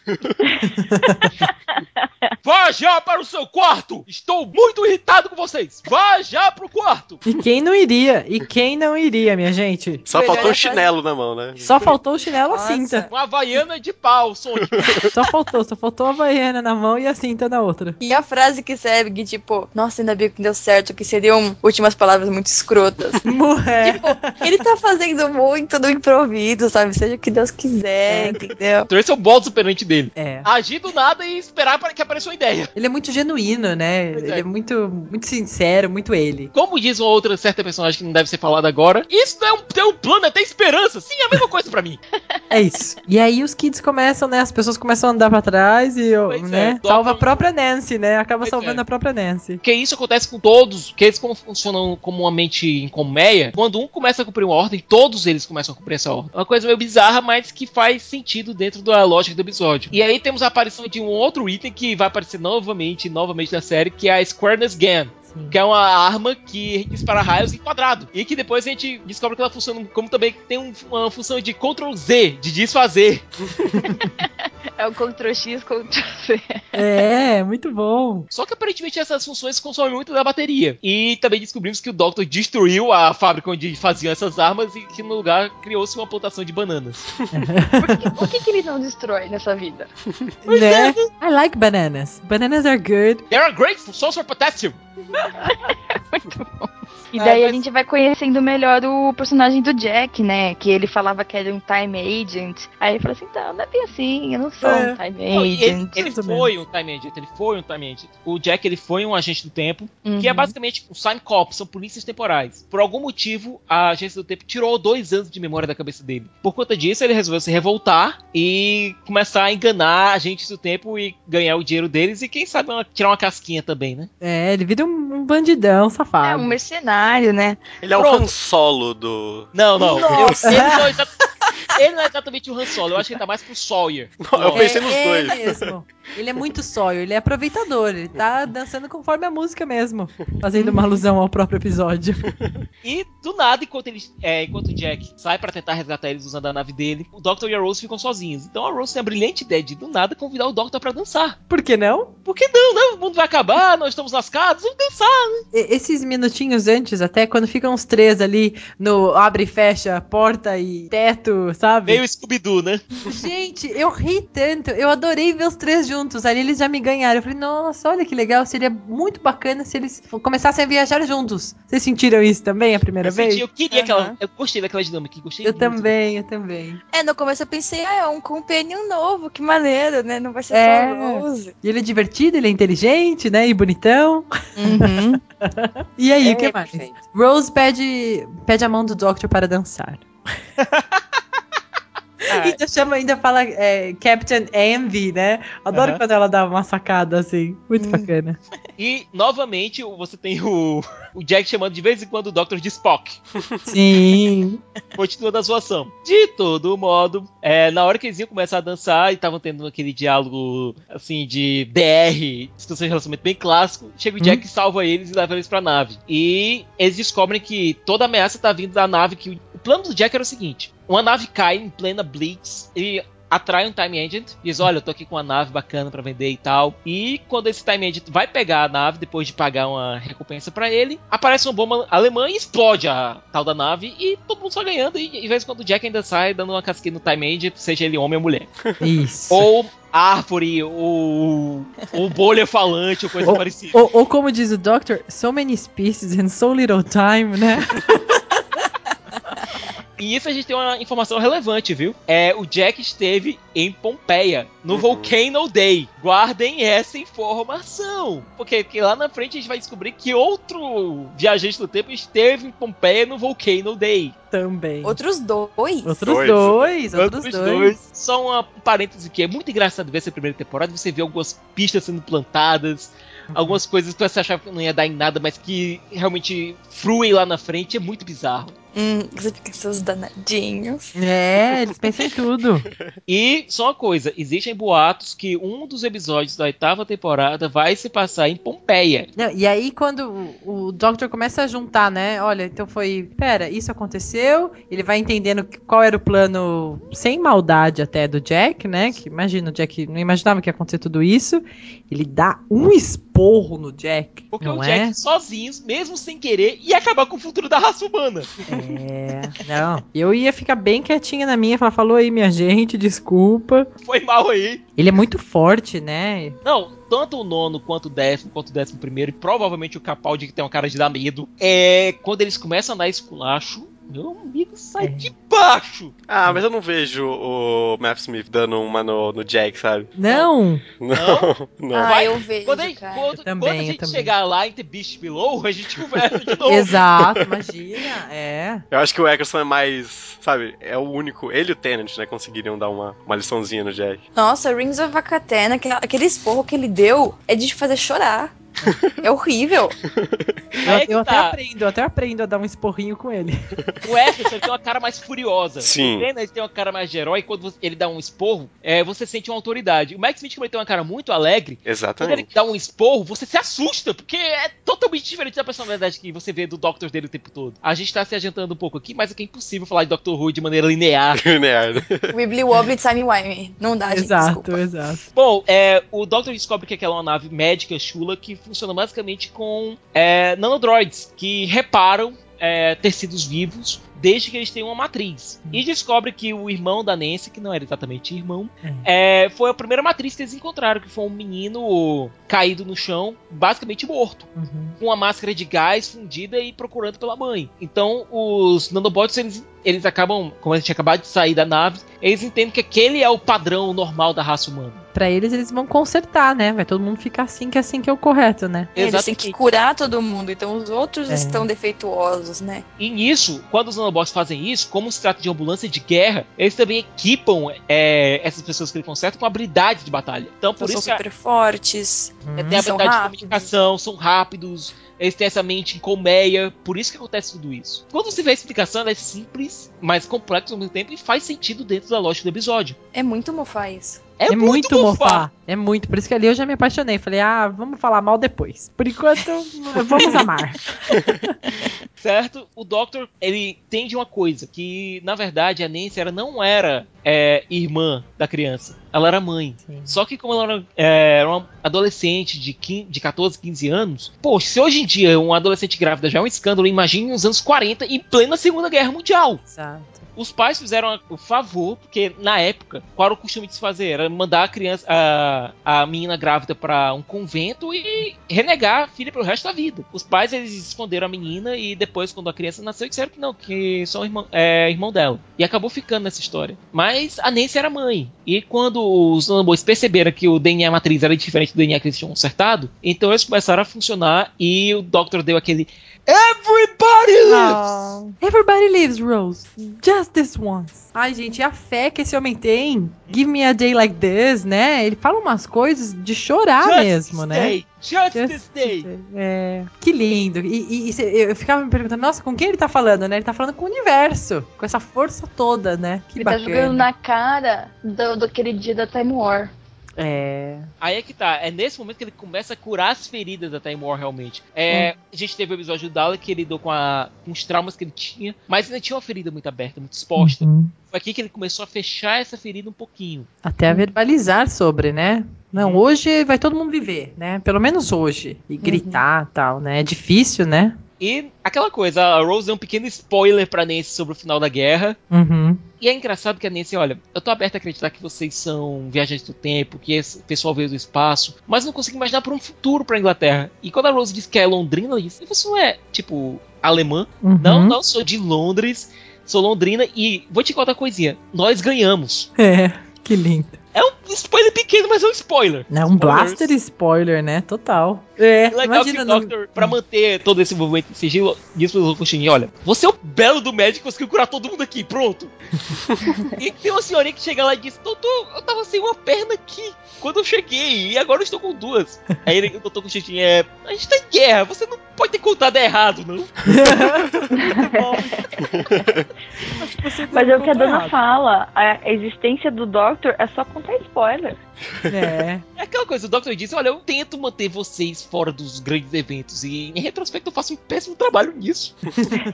Vá já para o seu quarto! Estou muito irritado com vocês! Vá já pro quarto! E quem não iria? E quem não iria, minha gente? Só Melhor faltou é o chinelo na mão, né? Só faltou o chinelo e a cinta. Uma havaiana de pau, Sonic. Só faltou, só faltou a Havaiana na mão e a cinta na outra. E a frase que segue, tipo, nossa, ainda bem que deu certo, que seriam últimas palavras muito escrotas. Mulher. Ele tá fazendo muito do improviso, sabe? Seja o que Deus quiser, entendeu? Então esse é o modo superante dele. É. Agir do nada e esperar para que apareça uma ideia. Ele é muito genuíno, né? Pois é. Ele é muito, muito sincero, muito ele. Como diz uma outra certa personagem que não deve ser falada agora, isso não é um, é um plano, é ter esperança. Sim, é a mesma coisa pra mim. É isso. E aí os kids começam, né? As pessoas começam a andar pra trás e, Pois né? é. Salva a própria Nancy, né? Acaba Pois salvando é. a própria Nancy. Porque isso acontece com todos, que eles como funcionam comumente em colmeia, quando um começa a cumprir uma ordem, todos eles começam a cumprir essa ordem. Uma coisa meio bizarra, mas que faz sentido dentro da lógica do episódio. E aí temos a aparição de um outro item que vai aparecer novamente, novamente na série, que é a Squareness Gun. Sim. Que é uma arma que dispara raios em quadrado. E que depois a gente descobre que ela funciona como também tem um- uma função de Ctrl Z, de desfazer. É o Ctrl X, Ctrl C. É, muito bom. Só que aparentemente essas funções consomem muito da bateria. E também descobrimos que o Doctor destruiu a fábrica onde faziam essas armas e que no lugar criou-se uma plantação de bananas. O que, que ele não destrói nessa vida? né? I like bananas. Bananas are good. They are great for source of potassium. É muito bom. E Ah, daí a mas- gente vai conhecendo melhor o personagem do Jack, né? Que ele falava que era um time agent. Aí ele falou assim: então, não é bem assim, eu não sou É. um time Não, ele, agent. ele ou foi um time agent, ele foi um time agent. O Jack ele foi um agente do tempo, que é Uhum. basicamente o Sign Corps, são polícias temporais. Por algum motivo, a agência do tempo tirou dois anos de memória da cabeça dele. Por conta disso, ele resolveu se revoltar e começar a enganar agentes do tempo e ganhar o dinheiro deles e quem sabe uma- tirar uma casquinha também, né? É, ele vira um, um bandidão É safado. um mercenário, né? Ele é o Pronto. Han Solo do. Não, não. Eu, Nossa. é exa- ele não é exatamente o Han Solo, eu acho que ele tá mais pro Sawyer. Eu pensei nos é, dois. É mesmo. Ele é muito sóio, ele é aproveitador, ele tá dançando conforme a música mesmo, fazendo uma alusão ao próprio episódio. E do nada, enquanto ele, é, enquanto o Jack sai pra tentar resgatar eles usando a nave dele, o Doctor e a Rose ficam sozinhos. Então a Rose tem a brilhante ideia de do nada convidar o Doctor pra dançar. Por que não? Por que não, né? O mundo vai acabar, nós estamos lascados, vamos dançar. E- Esses minutinhos antes, até quando ficam os três ali no abre e fecha, porta e teto, sabe? Meio Scooby-Doo, né? Gente, eu ri tanto, eu adorei ver os três juntos. Ali eles já me ganharam. Eu falei, nossa, olha que legal, seria muito bacana se eles começassem a viajar juntos. Vocês sentiram isso também a primeira Eu, vez? senti, eu queria Aham. aquela. Eu gostei daquela dinâmica, gostei Eu muito. também, eu também. É, no começo eu pensei, ah, é um companion novo, que maneiro, né? Não vai ser É. só Rose. E ele é divertido, ele é inteligente, né? E bonitão. Uhum. E aí, É, o que mais? perfeito. Rose pede, pede a mão do Doctor para dançar. Ah, Ainda chama, ainda fala é, Captain Envy, né? Adoro quando ela dá uma sacada assim. Muito Hum. bacana. E, novamente, você tem o, o Jack chamando de vez em quando o Doctor de Spock. Sim. Continua da zoação. De todo modo, é, na hora que eles iam começar a dançar e estavam tendo aquele diálogo, assim, de DR, discussão de relacionamento bem clássico, chega o Jack e salva eles e leva eles pra nave. E eles descobrem que toda ameaça tá vindo da nave, que o plano do Jack era o seguinte, uma nave cai em plena Blitz e atrai um Time Agent, diz, olha, eu tô aqui com uma nave bacana pra vender e tal. E quando esse Time Agent vai pegar a nave, depois de pagar uma recompensa pra ele, aparece uma bomba alemã e explode a tal da nave e todo mundo só ganhando. E de vez em quando o Jack ainda sai dando uma casquinha no Time Agent, seja ele homem ou mulher. Isso. Ou árvore, ou, ou bolha falante, ou coisa Ou- parecida. Ou, ou como diz o Doctor, so many species in so little time, né? E isso a gente tem uma informação relevante, viu? É, o Jack esteve em Pompeia, no Uhum. Volcano Day. Guardem essa informação. Porque, porque lá na frente a gente vai descobrir que outro viajante do tempo esteve em Pompeia no Volcano Day. Também. Outros dois. Outros Dois. dois, outros dois. Só uma um parêntese que é muito engraçado ver essa primeira temporada. Você vê algumas pistas sendo plantadas, algumas coisas que você achava que não ia dar em nada, mas que realmente fruem lá na frente. É muito bizarro. Hum, você fica seus danadinhos. É, eles pensam em tudo. E só uma coisa: existem boatos que um dos episódios da oitava temporada vai se passar em Pompeia. Não, e aí, quando o, o Doctor começa a juntar, né? Olha, então foi. Pera, isso aconteceu. Ele vai entendendo qual era o plano, sem maldade até, do Jack, né? Que imagina, o Jack não imaginava que ia acontecer tudo isso. Ele dá um esporro no Jack. Porque não o é? Jack, sozinho, mesmo sem querer, ia acabar com o futuro da raça humana. É, não. Eu ia ficar bem quietinha na minha, falar, falou aí, minha gente, desculpa. Foi mal aí. Ele é muito forte, né? Não, tanto o nono quanto o décimo, quanto o décimo primeiro, e provavelmente o Capaldi que tem uma cara de dar medo, é quando eles começam a dar esculacho, meu amigo sai É. de baixo. Ah, mas eu não vejo o Matt Smith dando uma no, no Jack, sabe? Não. Não, não. Ah, Vai- eu vejo, Quando a gente, cara. quando, Eu também, quando a gente chegar lá em The Beast Below, a gente conversa de novo. Exato, imagina. É. Eu acho que o Eccleston é mais, sabe, é o único, ele e o Tennant, né, conseguiriam dar uma, uma liçãozinha no Jack. Nossa, Rings of Acatena, aquele esporro que ele deu é de fazer chorar. É horrível. Eu, que eu até tá. aprendo, eu até aprendo a dar um esporrinho com ele. O ele tem uma cara mais furiosa. Sim. O Tennant tem uma cara mais de herói. E quando você- ele dá um esporro, é, você sente uma autoridade. O Max Smith, como ele tem uma cara muito alegre, quando ele Exatamente. dá um esporro, você se assusta, porque é totalmente diferente da personalidade que você vê do Doctor dele o tempo todo. A gente tá se adiantando um pouco aqui, mas é que é impossível falar de Doctor Who de maneira linear. Nerd. Wibbly Wobbly Timey Wimey. Não dá, gente, exato, desculpa. exato. Bom, é, o Doctor descobre que aquela é uma nave médica chula que funciona basicamente com é, nanodroids que reparam é, tecidos vivos desde que eles têm uma matriz. E descobre que o irmão da Nancy, que não era exatamente irmão, é, foi a primeira matriz que eles encontraram, que foi um menino caído no chão, basicamente morto. Uhum. com uma máscara de gás fundida e procurando pela mãe. Então, os nanobots, eles, eles acabam, como a gente acabou de sair da nave, eles entendem que aquele é o padrão normal da raça humana. Pra eles, eles vão consertar, né? Vai todo mundo ficar assim, que é assim que é o correto, né? Eles têm que curar todo mundo, então os outros É. estão defeituosos, né? E nisso, quando os nanobots fazem isso, como se trata de ambulância de guerra, eles também equipam é, essas pessoas que eles consertam com habilidade de batalha. Então, por Então, isso são que a- super fortes. É, tem habilidade de rápidos. comunicação, são rápidos, eles têm essa mente em colmeia, por isso que acontece tudo isso. Quando você vê a explicação, ela é simples, mas complexa ao mesmo tempo e faz sentido dentro da lógica do episódio. É muito mofar isso. É, É, muito mofar. É muito. Por isso que ali eu já me apaixonei. Falei, ah, vamos falar mal depois. Por enquanto, vamos amar. certo? O Doctor, ele entende uma coisa, que na verdade a Nancy ela não era é, irmã da criança, ela era mãe. Sim. Só que como ela era, é, era uma adolescente de, 15, de 14, 15 anos, poxa, se hoje em dia uma adolescente grávida já é um escândalo, imagine nos anos 40 em plena Segunda Guerra Mundial. Exato. Os pais fizeram o favor, porque na época, qual era o costume de se fazer? Era mandar a criança, a, a menina grávida para um convento e renegar a filha pelo resto da vida. Os pais eles esconderam a menina e depois, quando a criança nasceu, disseram que não, que só irmão, é, irmão dela. E acabou ficando nessa história. Mas a Nancy era mãe. E quando os nanoboys perceberam que o DNA matriz era diferente do DNA que eles tinham consertado, então eles começaram a funcionar e o Doctor deu aquele Everybody lives! Everybody lives, Rose. Just this once. Ai, gente, e a fé que esse homem tem. Give me a day like this, né? Ele fala umas coisas de chorar Just mesmo, this né? day, Just, Just this day. É, que lindo. E, e- e eu ficava me perguntando, nossa, com quem ele tá falando, né? Ele tá falando com o universo, com essa força toda, né? Que Ele tá bacana. jogando na cara do, daquele dia da Time War. É. Aí é que tá, é nesse momento que ele começa a curar as feridas da Time War realmente. É, A gente teve o episódio do Dalek que ele lidou com, a- com os traumas que ele tinha, mas ainda tinha uma ferida muito aberta, muito exposta. Uhum. Foi aqui que ele começou a fechar essa ferida um pouquinho. Até a verbalizar sobre, né? Não, hoje vai todo mundo viver, né? Pelo menos hoje. E gritar e tal, né? É difícil, né? E aquela coisa, a Rose deu um pequeno spoiler pra Nancy sobre o final da guerra. Uhum. E é engraçado que a Nancy, olha, eu tô aberto a acreditar que vocês são viajantes do tempo, que esse pessoal veio do espaço, mas não consigo imaginar por um futuro pra Inglaterra. E quando a Rose diz que é londrina, ela diz, você não é, tipo, alemã? Uhum. Não, não sou de Londres. sou londrina e vou te contar uma coisinha. Nós ganhamos. É, que lindo. É um spoiler pequeno, mas é um spoiler. É um blaster spoiler, né? Total. É, Legal imagina. que o Doctor, pra manter todo esse movimento de sigilo, diz pro Fuxin, olha, você é o belo do médico, conseguiu curar todo mundo aqui, pronto. e tem uma senhorinha que chega lá e diz, doutor, eu tava sem uma perna aqui quando eu cheguei, e agora eu estou com duas. Aí ele, o doutor Fuxin é, a gente tá em guerra, você não pode ter contado errado, não. Você Mas é o que a dona errado. fala. A existência do Doctor é só contar spoiler. É. É aquela coisa, o Doctor disse, olha, eu tento manter vocês fora dos grandes eventos, e em retrospecto eu faço um péssimo trabalho nisso.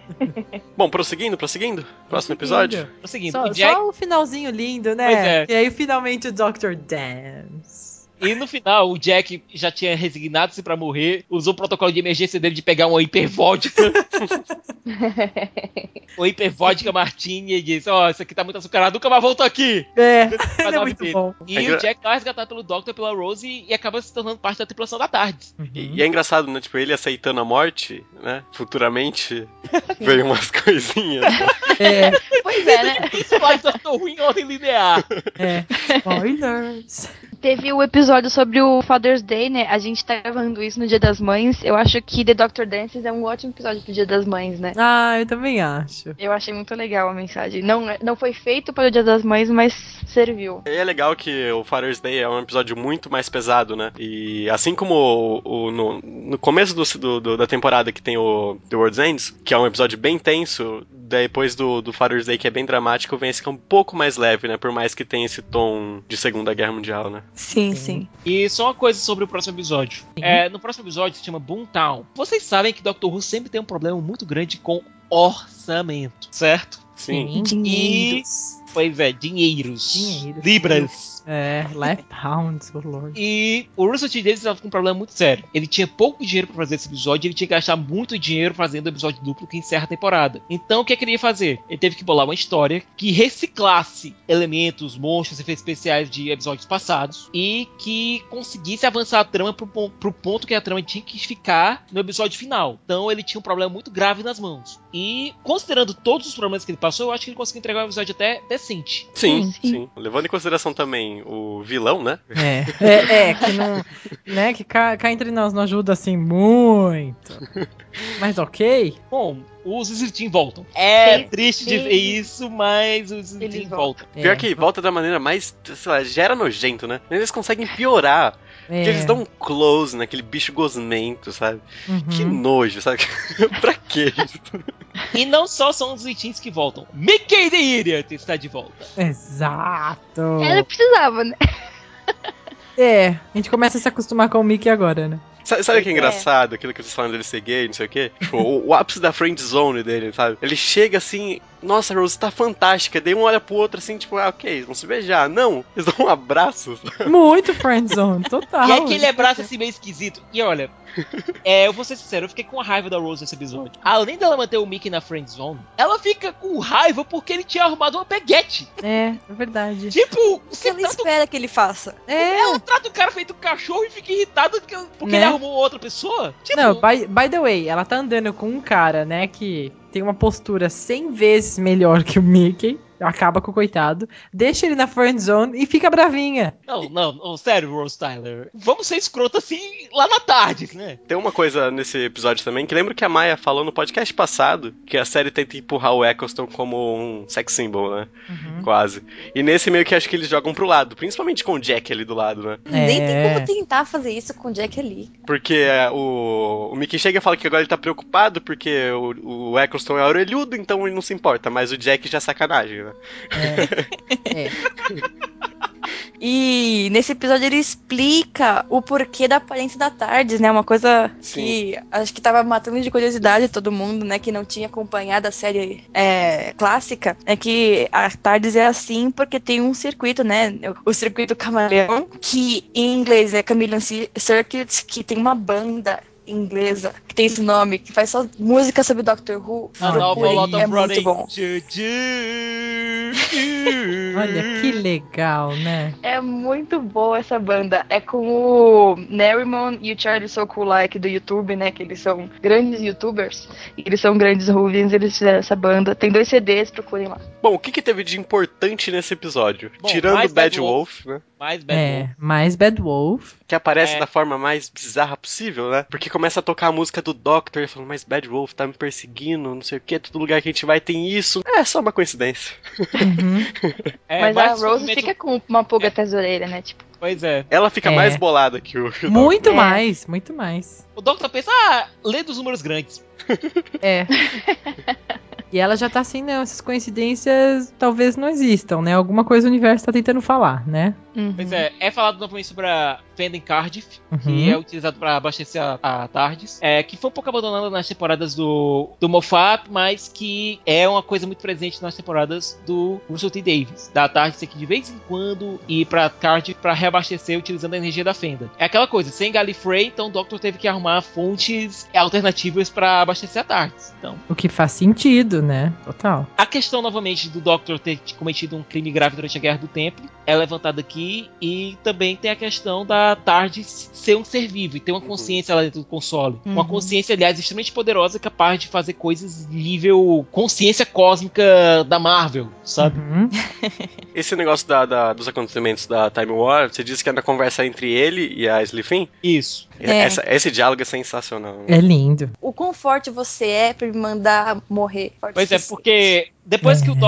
Bom, prosseguindo, prosseguindo. Próximo episódio. É o seguinte, Só, o Jack... só o finalzinho lindo, né? Pois é. E aí finalmente o Doctor dance. E no final, o Jack já tinha resignado-se pra morrer, usou o protocolo de emergência dele de pegar uma hipervodka. uma hipervodka martini e disse: Ó, isso aqui tá muito açucarado, nunca mais volto aqui. É, é muito bom. E É o Jack tá resgatado pelo Doctor, pela Rose e, e acaba se tornando parte da tripulação da tarde. E, e é engraçado, né? Tipo, ele aceitando a morte, né? Futuramente, veio umas coisinhas. É, Pois é, né? Isso faz Doctor ruim em ordem linear. é. Spoilers. Teve o episódio sobre o Father's Day, né? A gente tá gravando isso no Dia das Mães. Eu acho que The Doctor Dances é um ótimo episódio pro Dia das Mães, né? Ah, eu também acho. Eu achei muito legal a mensagem. Não, não foi feito para o Dia das Mães, mas serviu. E é legal que o Father's Day é um episódio muito mais pesado, né? E assim como o, o- no, no começo do, do- do- da temporada que tem o The World's Ends, que é um episódio bem tenso, depois do, do Father's Day que é bem dramático, vem esse que é um pouco mais leve, né? Por mais que tenha esse tom de Segunda Guerra Mundial, né? Sim, sim. E só uma coisa sobre o próximo episódio. É, no próximo episódio se chama Boomtown. Vocês sabem que Doctor Who sempre tem um problema muito grande com orçamento, certo? Sim. Dinheiros. Pois é, dinheiros. Dinheiros. Libras. É, Left Pounds, oh lord. E o Russell T. Davies estava com um problema muito sério. Ele tinha pouco dinheiro para fazer esse episódio e ele tinha que gastar muito dinheiro fazendo o episódio duplo que encerra a temporada. Então o que é que ele ia fazer? Ele teve que bolar uma história que reciclasse elementos, monstros, efeitos especiais de episódios passados e que conseguisse avançar a trama pro, pro ponto que a trama tinha que ficar no episódio final. Então ele tinha um problema muito grave nas mãos. E considerando todos os problemas que ele passou, eu acho que ele conseguiu entregar um episódio até decente. Sim, Sim. sim. Levando em consideração também o vilão, né? É, é, é, que não. Né, que cá, cá entre nós não ajuda assim muito. Mas ok. Bom, os Slitin voltam. É Sim, triste de ver isso, mas os Eles voltam. Pior É, que volta da maneira mais, sei lá, gera nojento, né? Eles conseguem piorar. É, Porque eles dão um close naquele bicho gosmento, sabe? uhum. Que nojo, sabe? pra quê? E não só são os Slittins que voltam. Mickey the Idiot está de volta. Exato. Ela precisava, né? É, a gente começa a se acostumar com o Mickey agora, né? Sabe, sabe o que é É. engraçado? Aquilo que vocês falam dele ser gay, não sei o quê? Tipo, o, o ápice da friend zone dele, sabe? Ele chega assim, nossa, Rose tá fantástica. Daí um olha pro outro assim, tipo, ah, ok, vão se beijar. Não, eles dão um abraço. Muito friendzone, total. e aquele abraço assim meio esquisito. E olha, é, eu vou ser sincero, eu fiquei com raiva da Rose nesse episódio. Além dela manter o Mickey na friend zone, ela fica com raiva porque ele tinha arrumado uma peguete. É, é verdade. Tipo, O que você ela espera que ele faça? É, ela trata o cara feito cachorro e fica irritado porque, porque Né? ele arrumou outra pessoa. Tipo, Não, by, by the way, ela tá andando com um cara, né, que tem uma postura 100 vezes melhor que o Mickey. Acaba com o coitado. Deixa ele na friend zone e fica bravinha. não, não, não, sério, Rose Tyler. Vamos ser escroto assim lá na tarde, né? Tem uma coisa nesse episódio também que lembro que a Maia falou no podcast passado que a série tenta empurrar o Eccleston como um sex symbol, né? Quase. E nesse meio que acho que eles jogam pro lado, principalmente com o Jack ali do lado, né? Nem tem É. como tentar fazer isso com o Jack ali. Porque é, o, o Mickey chega e fala que agora ele tá preocupado porque o, o Eccleston é orelhudo, então ele não se importa, mas o Jack já é sacanagem, né? É. E nesse episódio ele explica o porquê da aparência da Tardes, né? Uma coisa Sim. que acho que tava matando de curiosidade todo mundo, né? Que não tinha acompanhado a série é, clássica. É que a Tardes é assim porque tem um circuito, né? O circuito camaleão, que em inglês é Chameleon Ci- Circuit, que tem uma banda inglesa que tem esse nome, que faz só música sobre Doctor Who. A nova Lot of é muito bom. Olha que legal, né? É muito boa essa banda. É com o Nerymon e o Charlie So Cool Like do YouTube, né? Que eles são grandes youtubers. E eles são grandes Ruvians, eles fizeram essa banda. Tem dois CDs, procurem lá. Bom, o que, que teve de importante nesse episódio? Bom, Tirando Bad Bad Wolf, né? Mais Bad É, Wolf. mais Bad Wolf. Que aparece É. da forma mais bizarra possível, né? Porque começa a tocar a música do Doctor e falando, mas Bad Wolf tá me perseguindo, não sei o que, todo lugar que a gente vai tem isso. É só uma coincidência. Uhum. É, Mas mais a Rose fica com uma pulga atrás da orelha, né? Tipo, Pois é. Ela fica É. mais bolada que o, que o Muito É. mais, muito mais. O Doctor pensa, ah, lê dos números grandes. É. E ela já tá assim, não, essas coincidências talvez não existam, né? Alguma coisa o universo tá tentando falar, né? Uhum. Pois é, é falado novamente sobre a Fenda em Cardiff, que Uhum. é utilizado para abastecer a, a TARDIS, é, que foi um pouco abandonada nas temporadas do, do Moffat, mas que é uma coisa muito presente nas temporadas do Russell T. Davis, da TARDIS aqui de vez em quando ir para Cardiff para reabastecer utilizando a energia da Fenda. É aquela coisa, sem Gallifrey, então o Doctor teve que arrumar fontes alternativas para abastecer a TARDIS. Então, O que faz sentido, né? Total. a questão novamente do Doctor ter cometido um crime grave durante a Guerra do Tempo é levantada aqui e também tem a questão da TARDIS ser um ser vivo e ter uma consciência lá dentro do console. Uma Uhum. consciência, aliás, extremamente poderosa, capaz de fazer coisas nível consciência cósmica da Marvel, sabe? Uhum. Esse negócio da, da- dos acontecimentos da Time War, você disse que é na conversa entre ele e a Slifin? Isso. É. Essa- esse diálogo é sensacional. né? É lindo. O quão forte você é pra me mandar morrer. Forte Pois é, porque depois que o É.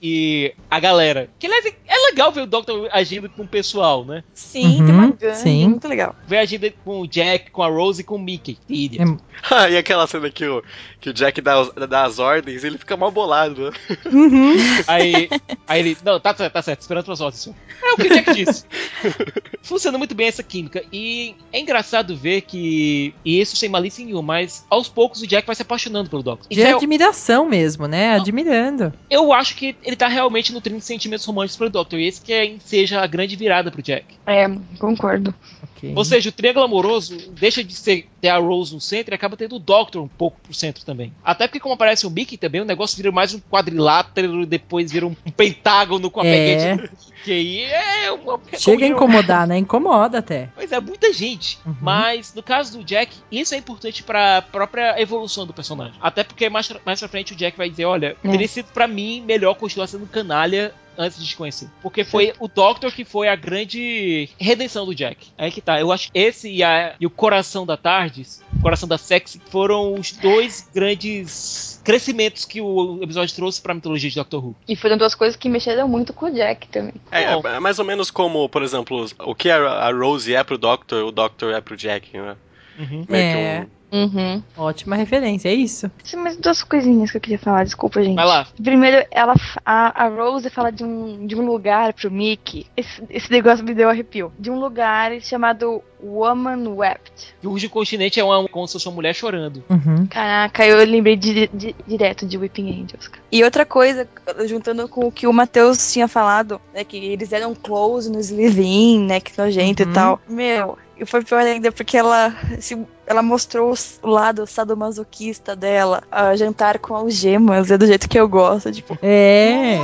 E a galera. Que aliás, é legal ver o Doctor agindo com o pessoal, né? Sim, tem Uhum, uma gangue, sim. muito legal. Ver agindo com o Jack, com a Rose e com o Mickey. Filha. É- Ah, e aquela cena que o, que o Jack dá, dá as ordens, ele fica mal bolado. Né? Uhum. Aí, aí ele. Não, tá certo, tá certo, esperando pelas ordens. senhor. É o que o Jack disse. Funciona muito bem essa química. E é engraçado ver que. E isso sem malícia nenhuma, mas aos poucos o Jack vai se apaixonando pelo Doctor. De Isso é- admiração mesmo, né? Admirando. eu acho que ele tá realmente nutrindo sentimentos românticos pelo Doctor. E esse que é- seja a grande virada pro Jack. É, concordo. Ok. Ou seja, o triângulo amoroso deixa de ser ter a Rose no centro e acaba tendo o Doctor um pouco pro centro também. Até porque, como aparece o Mickey também, o negócio vira mais um quadrilátero e depois vira um, um pentágono com a É. peguete. Que aí é uma. Chega a como- incomodar, né? Incomoda até. Pois é, muita gente. Uhum. Mas no caso do Jack, isso é importante pra própria evolução do personagem. Até porque mais, pra- mais pra frente o Jack vai dizer: olha, É. teria sido pra mim melhor continuar sendo canalha antes de te conhecer. Porque foi o Doctor que foi a grande redenção do Jack. Aí que tá. Eu acho que esse e, a- e o coração da Tardes, o coração da Sexy, foram os dois grandes crescimentos que o episódio trouxe pra mitologia de Doctor Who. E foram duas coisas que mexeram muito com o Jack também. É, Bom. é mais ou menos como, por exemplo, o que a, a Rose é pro Doctor, o Doctor é pro Jack, né? Uhum. Meio que É. um- Uhum. Ótima referência, é isso? Sim, mas duas coisinhas que eu queria falar, desculpa, gente. Vai lá. Primeiro, ela, a, a Rose fala de um, de um lugar pro Mickey. Esse, esse negócio me deu arrepio. De um lugar chamado Woman Wept. E o continente é uma, como se fosse uma mulher chorando. Uhum. Caraca, eu lembrei de- de- direto de Weeping Angels. cara. E outra coisa, juntando com o que o Matheus tinha falado, né, que eles eram close nos live-in, né, que nojento Uhum. e tal. Meu, e foi pior ainda porque ela, se- ela mostrou os- o lado sadomasoquista dela, a jantar com algemas, é do jeito que eu gosto, tipo, É.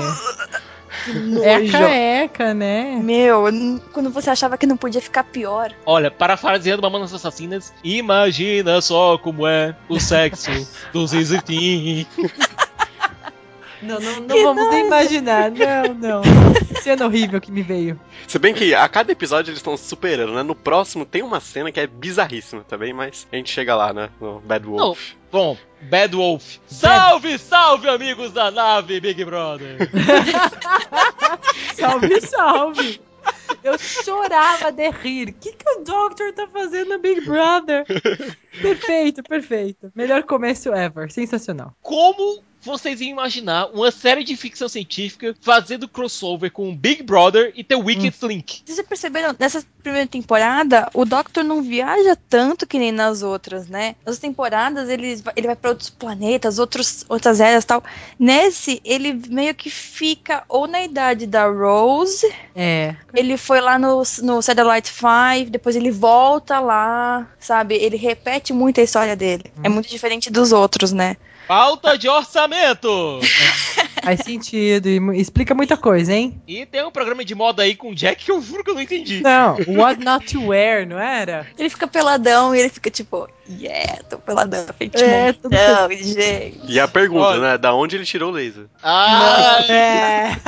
que É a caeca, né? Meu, quando você achava que não podia ficar pior. Olha, parafraseando Mamonas Assassinas, imagina só como é o sexo dos Zizitim. Não, não, não vamos nem imaginar. Não, não. Cena horrível que me veio. Se bem que a cada episódio eles estão superando, né? No próximo tem uma cena que é bizarríssima também, mas a gente chega lá, né? No Bad Wolf. Bom, Bad Wolf. Salve, salve, amigos da nave Big Brother. Salve, salve! Eu chorava de rir. O que, que o Doctor tá fazendo no Big Brother? Perfeito, perfeito. Melhor começo ever. Sensacional. Como vocês iam imaginar uma série de ficção científica fazendo crossover com Big Brother e The Wicked Link? Vocês perceberam, nessa primeira temporada, o Doctor não viaja tanto que nem nas outras, né? Nas temporadas, ele, vai- ele vai pra outros planetas, outros, outras eras e tal. Nesse, ele meio que fica ou na idade da Rose, É. ele foi lá no, no Satellite 5, depois ele volta lá, sabe? Ele repete muito a história dele. É muito diferente dos outros, né? Falta de orçamento! Faz sentido e explica muita coisa, hein? E tem um programa de moda aí com o Jack que eu juro que eu não entendi. Não, what not to wear, não era? Ele fica peladão e ele fica tipo, yeah, tô peladão, feito É, é, tudo montão, gente. E a pergunta, Olha. né? Da onde ele tirou o laser? Ah, É.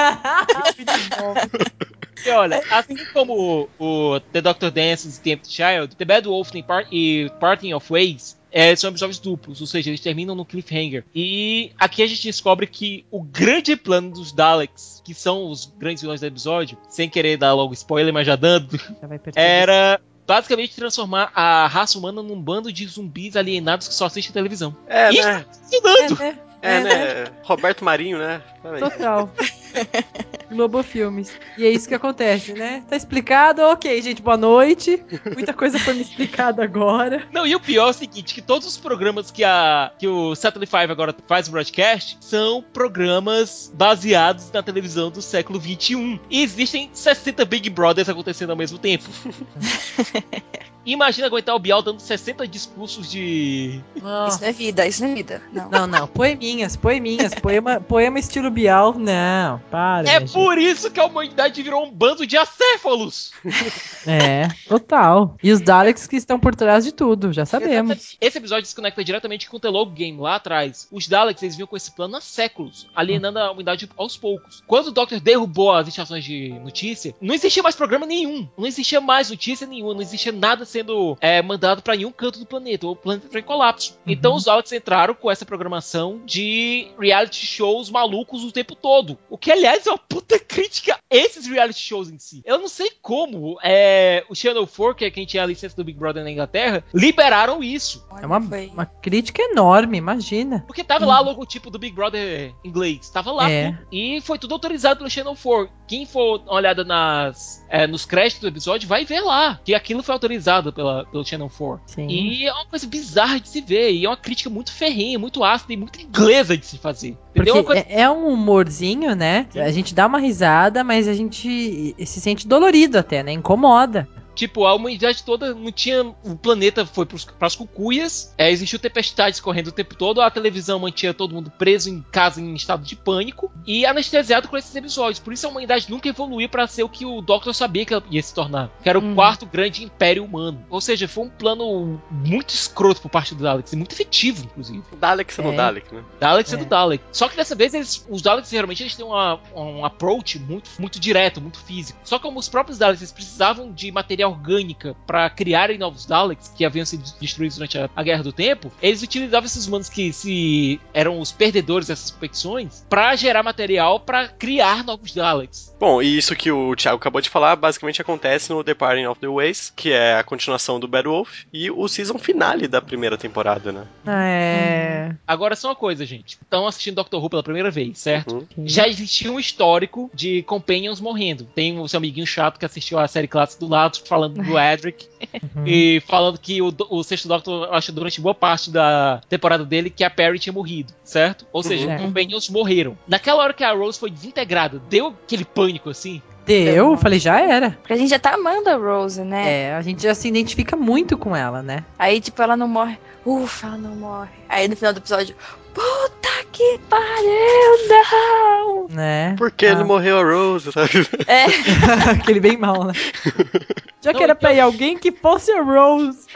E olha, assim como o, o The Doctor Dances e The Empty Child, The Bad Wolf e Par- e Parting of Ways é, são episódios duplos, ou seja, eles terminam no cliffhanger. E aqui a gente descobre que o grande plano dos Daleks, que são os grandes vilões do episódio, sem querer dar logo spoiler, mas já dando, Já era basicamente transformar a raça humana num bando de zumbis alienados que só assistem televisão. É, Ih, né? Funcionando! É, né? É, né? Roberto Marinho, né? Total. Globo Filmes. E é isso que acontece, né? Tá explicado? Ok, gente, boa noite. Muita coisa foi me explicada agora. Não, e o pior é o seguinte, que todos os programas que, a, que o Satellite 5 agora faz broadcast são programas baseados na televisão do século XXI. E existem 60 Big Brothers acontecendo ao mesmo tempo. Imagina aguentar o Bial dando 60 discursos de... Isso não é vida, isso não é vida. Não. Não, não, poeminhas, poeminhas, poema, poema estilo Bial, não, para. É por isso que a humanidade virou um bando de acéfalos! gente. É, total. E os Daleks que estão por trás de tudo, já sabemos. Esse episódio se conecta diretamente com o The Log Game lá atrás. Os Daleks eles vinham com esse plano há séculos, alienando a humanidade aos poucos. Quando o Doctor derrubou as estações de notícia, não existia mais programa nenhum. Não existia mais notícia nenhuma, não existia nada sendo é, mandado pra nenhum canto do planeta. O planeta entrou em colapso. Então os Daleks entraram com essa programação de reality shows malucos o tempo todo. O que, aliás, é uma puta crítica a esses reality shows em si. Eu não sei como é, o Channel 4, que é quem tinha a licença do Big Brother na Inglaterra, liberaram isso. É uma, uma crítica enorme, imagina. Porque tava lá o logotipo do Big Brother inglês. Tava lá É. tudo. E foi tudo autorizado pelo Channel 4. Quem for olhada nas, é, nos créditos do episódio vai ver lá que aquilo foi autorizado pela, pelo Channel 4. Sim. E é uma coisa bizarra de se ver. E é uma crítica muito ferrenha, muito ácida e muito inglesa de se fazer. Entendeu? Uma coisa- é, é um humorzinho, né? A gente dá uma risada, mas a gente se sente dolorido até, né? Incomoda. Tipo, a humanidade toda não tinha. O planeta foi pros, pras cucuias, é, existiu tempestades correndo o tempo todo, a televisão mantinha todo mundo preso em casa em estado de pânico e anestesiado com esses episódios. Por isso a humanidade nunca evoluiu pra ser o que o Doctor sabia que ela ia se tornar, que era o Uhum. quarto grande império humano. Ou seja, foi um plano muito escroto por parte do Daleks, e muito efetivo, inclusive. Dalek sendo É. Dalek, né? Daleks é. É. do Dalek. Só que dessa vez eles, os Daleks geralmente eles têm uma, um approach muito, muito direto, muito físico. Só que como os próprios Daleks eles precisavam de matéria orgânica para criarem novos Daleks que haviam sido destruídos durante a, a Guerra do Tempo, eles utilizavam esses humanos que se eram os perdedores dessas competições para gerar material para criar novos Daleks. Bom, e isso que o Thiago acabou de falar basicamente acontece no Departing of the Ways, que é a continuação do Bad Wolf e o season finale da primeira temporada, né? É. Agora só uma coisa, gente. Estão assistindo Doctor Who pela primeira vez, certo? Uhum. Já existia um histórico de companions morrendo. Tem o seu amiguinho chato que assistiu a série clássica do lado, falando do Edric. Uhum. E falando que o, o sexto Doctor achou durante boa parte da temporada dele que a Perry tinha morrido, certo? Ou seja, Uhum. os companions morreram. Naquela hora que a Rose foi desintegrada, deu aquele pânico assim. Deu, eu falei, já era. Porque a gente já tá amando a Rose, né? É, a gente já se identifica muito com ela, né? Aí, tipo, ela não morre. Ufa, ela não morre. Aí no final do episódio, puta que pariu, não! Né? Por que Ah. não morreu a Rose, sabe? É, Aquele bem mal, né? Já Não, que era pra então- ir alguém que fosse a Rose.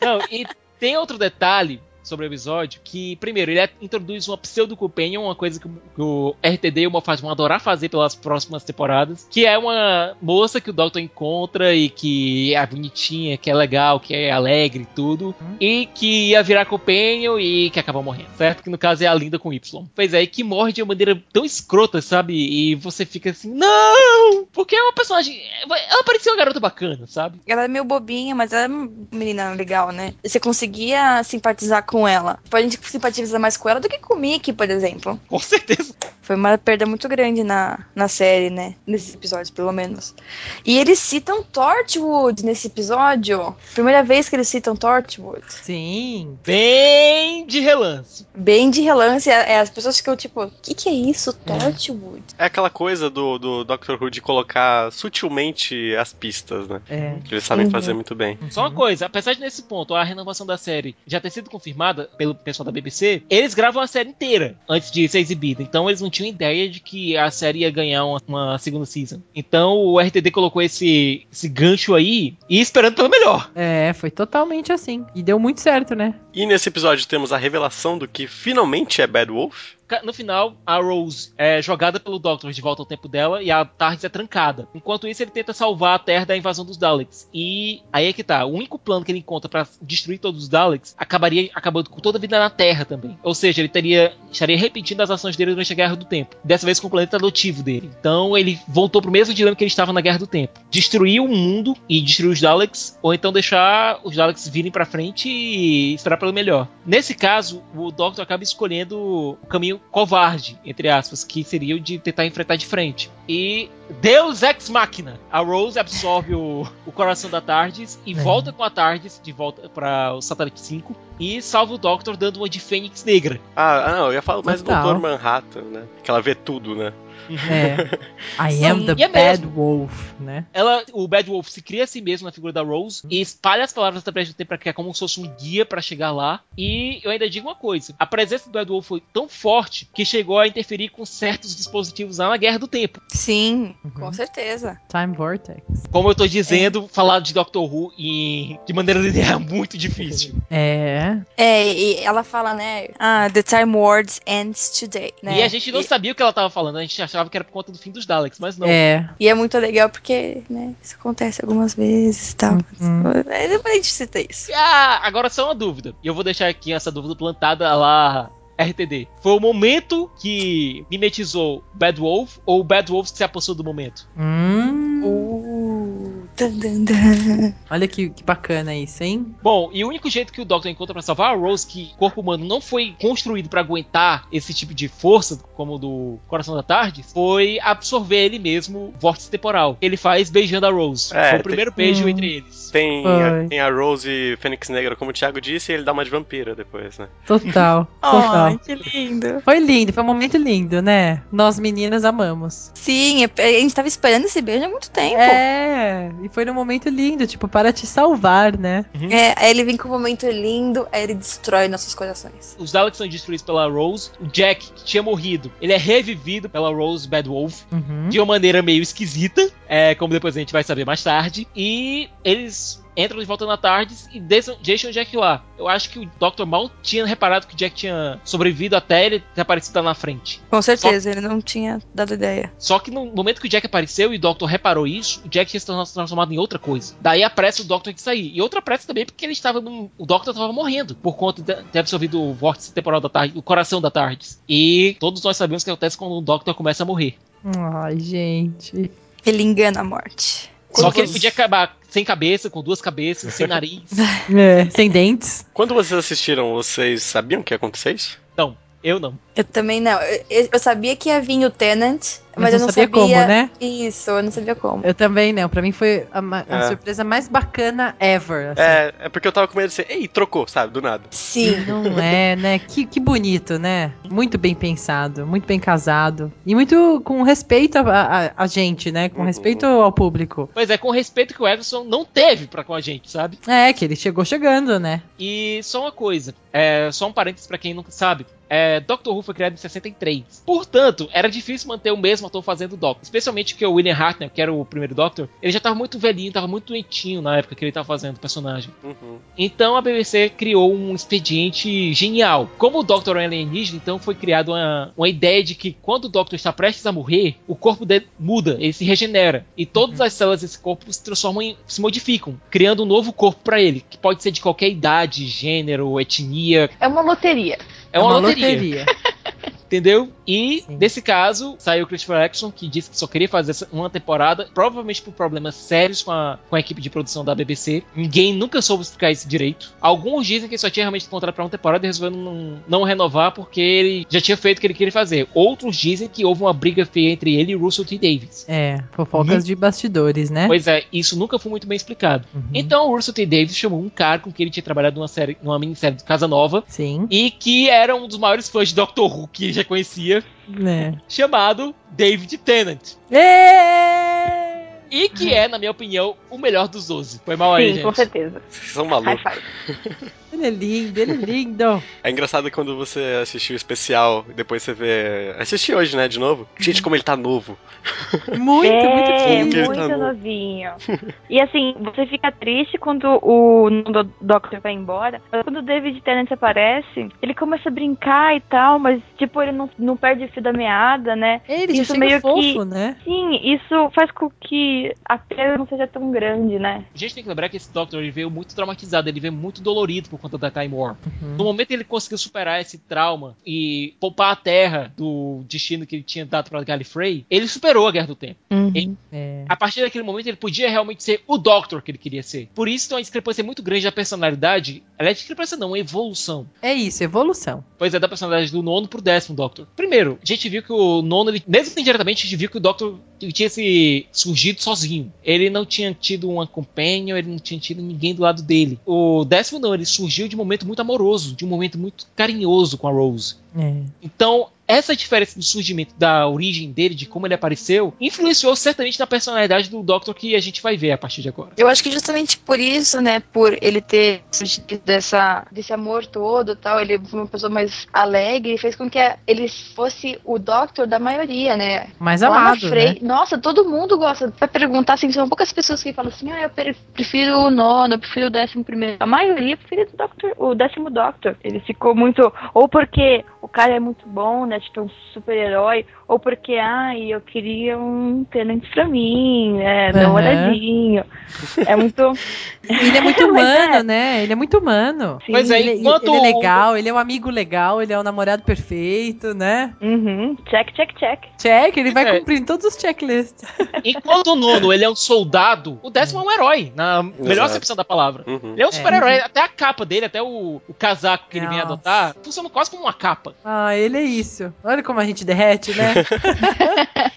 Não, e tem outro detalhe sobre o episódio que, primeiro, ele é- introduz uma pseudo-companion, uma coisa que o- que o RTD e o Moffat vão adorar fazer pelas próximas temporadas, que é uma moça que o Doctor encontra e que é bonitinha, que é legal, que é alegre e tudo, Hum. e que ia virar companion e que acaba morrendo, certo? Que no caso é a Linda com Y. Pois é, e que morre de uma maneira tão escrota, sabe? E você fica assim, não! Porque é uma personagem... Ela parecia uma garota bacana, sabe? ela é meio bobinha, mas ela é uma menina legal, né? Você conseguia simpatizar com ela. Tipo, a gente simpatiza mais com ela do que com o Mickey, por exemplo. Com certeza. Foi uma perda muito grande na, na série, né? Nesses episódios, pelo menos. E eles citam Torchwood nesse episódio. Primeira vez que eles citam Torchwood. Sim. Bem de relance. Bem de relance, é, é, as pessoas ficam tipo, o que, que é isso, Torchwood? É aquela coisa do, do Doctor Who de colocar sutilmente as pistas, né? É. Que eles sabem Uhum. fazer muito bem. Só uma coisa, apesar de nesse ponto a renovação da série já ter sido confirmada, animada pelo pessoal da BBC, eles gravam a série inteira antes de ser exibida. Então eles não tinham ideia de que a série ia ganhar uma, uma segunda season. Então o RTD colocou esse, esse gancho aí e esperando pelo melhor. É, foi totalmente assim. E deu muito certo, né? E nesse episódio temos a revelação do que finalmente é Bad Wolf. No final, a Rose é jogada pelo Doctor de volta ao tempo dela e a TARDIS é trancada. Enquanto isso, ele tenta salvar a Terra da invasão dos Daleks. E aí é que tá. O único plano que ele encontra pra destruir todos os Daleks acabaria acabando com toda a vida na Terra também. Ou seja, ele teria, estaria repetindo as ações dele durante a Guerra do Tempo. Dessa vez com o planeta adotivo dele. Então ele voltou pro mesmo dilema que ele estava na Guerra do Tempo. Destruir o mundo e destruir os Daleks, ou então deixar os Daleks virem pra frente e esperar pelo melhor. Nesse caso, o Doctor acaba escolhendo o caminho covarde, entre aspas, que seria o de tentar enfrentar de frente. E Deus Ex Machina. A Rose absorve o, o coração da TARDIS e É. volta com a TARDIS de volta para o Satélite 5 e salva o Doctor dando uma de Fênix negra. Ah, ah, não, eu ia falar mais do. Dr. Manhattan, né? Que ela vê tudo, né? É. I am the E é bad mesmo. wolf, né? Ela, o Bad Wolf se cria a si mesmo na figura da Rose e espalha as palavras da Brecha do Tempo pra criar como se fosse um guia pra chegar lá. E eu ainda digo uma coisa: a presença do Bad Wolf foi tão forte que chegou a interferir com certos dispositivos lá na Guerra do Tempo. Sim, Uhum. com certeza. Time Vortex. Como eu tô dizendo, falar de Doctor Who em, de maneira linear é muito difícil. É. É, e ela fala, né? Ah, the time words ends today, né? E a gente não e, sabia o que ela tava falando, a gente achava que era por conta do fim dos Daleks, mas não. É. e é muito legal porque, né, isso acontece algumas vezes e tal. Uhum. Aí depois a gente cita isso. Ah, agora só uma dúvida. E eu vou deixar aqui essa dúvida plantada lá. RTD. Foi o momento que mimetizou Bad Wolf ou o Bad Wolf que se apossou do momento? Hum. Uh. Olha que, que bacana isso, hein? Bom, e o único jeito que o Doctor encontra pra salvar a Rose, que o corpo humano não foi construído pra aguentar esse tipo de força, como o do Coração da Tarde, foi absorver ele mesmo o vórtice temporal. Ele faz beijando a Rose. É, foi o primeiro beijo Hum. entre eles. Tem a, tem a Rose Fênix Negra, como o Thiago disse, e ele dá uma de vampira depois, né? Total. Total. Ai, que lindo. Foi lindo, foi um momento lindo, né? Nós meninas amamos. Sim, a gente tava esperando esse beijo há muito tempo. É, e foi num momento lindo, tipo, para te salvar, né? É, aí ele vem com um momento lindo, aí ele destrói nossos corações. Os Daleks são destruídos pela Rose. O Jack, que tinha morrido, ele é revivido pela Rose Bad Wolf. Uhum. de uma maneira meio esquisita, é, como depois a gente vai saber mais tarde. E eles entram de volta na TARDIS e deixam, deixam o Jack lá. Eu acho que o Dr. mal tinha reparado que o Jack tinha sobrevivido até ele ter aparecido lá na frente. Com certeza, ele não tinha dado ideia. Só que no momento que o Jack apareceu e o Doctor reparou isso, o Jack tinha se trans- transformado em outra coisa. Daí apressa o Doctor de sair. E outra pressa também porque ele estava num, o Doctor estava morrendo por conta de ter absorvido o vórtice temporal da TARDIS, o coração da TARDIS. E todos nós sabemos o que acontece quando o Doctor começa a morrer. Ai, gente. Ele engana a morte. Só que ele podia acabar sem cabeça, com duas cabeças, sem nariz. É, sem dentes. Quando vocês assistiram, vocês sabiam que ia acontecer isso? Não, eu não. Eu também não. Eu, eu sabia que ia vir o Tenant, mas, Mas eu não não sabia como, né? Isso, eu não sabia como. Eu também não. Pra mim foi a, a É. surpresa mais bacana ever. assim. É, é porque eu tava com medo de ser, ei, trocou, sabe, do nada. Sim. Não é, né? Que, que bonito, né? Muito bem pensado, muito bem casado. E muito com respeito a, a- a gente, né? Com Uhum. respeito ao público. Pois é, com respeito que o Everson não teve pra com a gente, sabe? É, que ele chegou chegando, né? E só uma coisa, é, só um parênteses pra quem nunca sabe. É, Doctor Who foi criado em 63. Portanto, era difícil manter o mesmo ator fazendo o Doctor. Especialmente porque o William Hartnell, que era o primeiro Doctor, ele já tava muito velhinho, tava muito doentinho na época que ele tava fazendo o personagem. Uhum. Então a BBC criou um expediente genial. Como o Doctor é um alienígena, então foi criada uma, uma ideia de que quando o Doctor está prestes a morrer, o corpo dele muda, ele se regenera. E todas as células desse corpo se transformam em, se modificam, criando um novo corpo para ele, que pode ser de qualquer idade, gênero, etnia. É uma loteria. É uma, loteria. Entendeu? E, Sim. nesse caso, saiu o Christopher Eccleston, que disse que só queria fazer uma temporada, provavelmente por problemas sérios com a, com a equipe de produção da BBC. Ninguém nunca soube explicar isso direito. Alguns dizem que ele só tinha realmente contrato para uma temporada e resolveu não, não renovar porque ele já tinha feito o que ele queria fazer. Outros dizem que houve uma briga feia entre ele e Russell T. Davis. É, fofocas de bastidores, né? Pois é, isso nunca foi muito bem explicado. Uhum. Então, o Russell T. Davis chamou um cara com quem ele tinha trabalhado numa série, numa minissérie de Casa Nova, Sim, e que era um dos maiores fãs de Doctor Who que ele conhecia, né? chamado David Tennant. Ê! E que é, na minha opinião, o melhor dos 12. Foi mal aí, Sim, gente. com certeza. Vocês são High malucos. five. Ele é lindo, ele é lindo. É engraçado quando você assistiu o especial e depois você vê. Assisti hoje, né, de novo. Gente, como ele tá novo. Muito, é, muito fofo. muito Tá bom. novinho. E assim, você fica triste quando o do Doctor vai embora, mas quando o David Tennant aparece, ele começa a brincar e tal, mas tipo, ele não, não perde o fio da meada, né? Ele já Isso meio fofo, que- né? Sim, isso faz com que a perda não seja tão grande, né? A gente tem que lembrar que esse Doctor ele veio muito traumatizado, ele veio muito dolorido por conta da Time War. Uhum. No momento que ele conseguiu superar esse trauma e poupar a Terra do destino que ele tinha dado pra Gallifrey, ele superou a Guerra do Tempo. Ele- É. a partir daquele momento ele podia realmente ser o Doctor que ele queria ser. Por isso tem uma discrepância muito grande da personalidade. Ela é discrepância não, é evolução. é isso, evolução. Pois é, da personalidade do nono pro décimo Doctor. Primeiro, a gente viu que o nono, ele, mesmo indiretamente, a gente viu que o Doctor tinha se surgido sozinho. Ele não tinha tido uma companion, ele não tinha tido ninguém do lado dele. O décimo não, ele surgiu de um momento muito amoroso, de um momento muito carinhoso com a Rose. É. Então, essa diferença do surgimento, da origem dele, de como ele apareceu, influenciou certamente na personalidade do Doctor que a gente vai ver a partir de agora. Eu acho que justamente por isso, né, por ele ter surgido dessa, desse amor todo e tal, ele foi uma pessoa mais alegre, fez com que ele fosse o Doctor da maioria, né? Mais Lá na amado, né? Nossa, todo mundo gosta. Vai perguntar assim, são poucas pessoas que falam assim, ah, eu pre- prefiro o nono, eu prefiro o décimo primeiro. A maioria prefere o, Doctor, o décimo Doctor. Ele ficou muito. Ou porque o cara é muito bom, né? Tipo, um super-herói, ou porque, ai, eu queria um tenente pra mim, né? Dar uma Aham. olhadinha. É muito. Ele é muito Mas humano, é. né? Ele é muito humano. Sim. Mas aí, Ele, enquanto ele é o- legal, ele é um amigo legal, ele é um namorado perfeito, né? Uhum. Check, check, check. Check, ele vai É. cumprindo todos os checklists. Enquanto o nono ele é um soldado, o décimo é um herói, na melhor Exato. acepção da palavra. Uhum. Ele é um super-herói, até a capa dele, até o, o casaco que ele vem Nossa. adotar, funciona quase como uma capa. Ah, ele é isso. Olha como a gente derrete, né?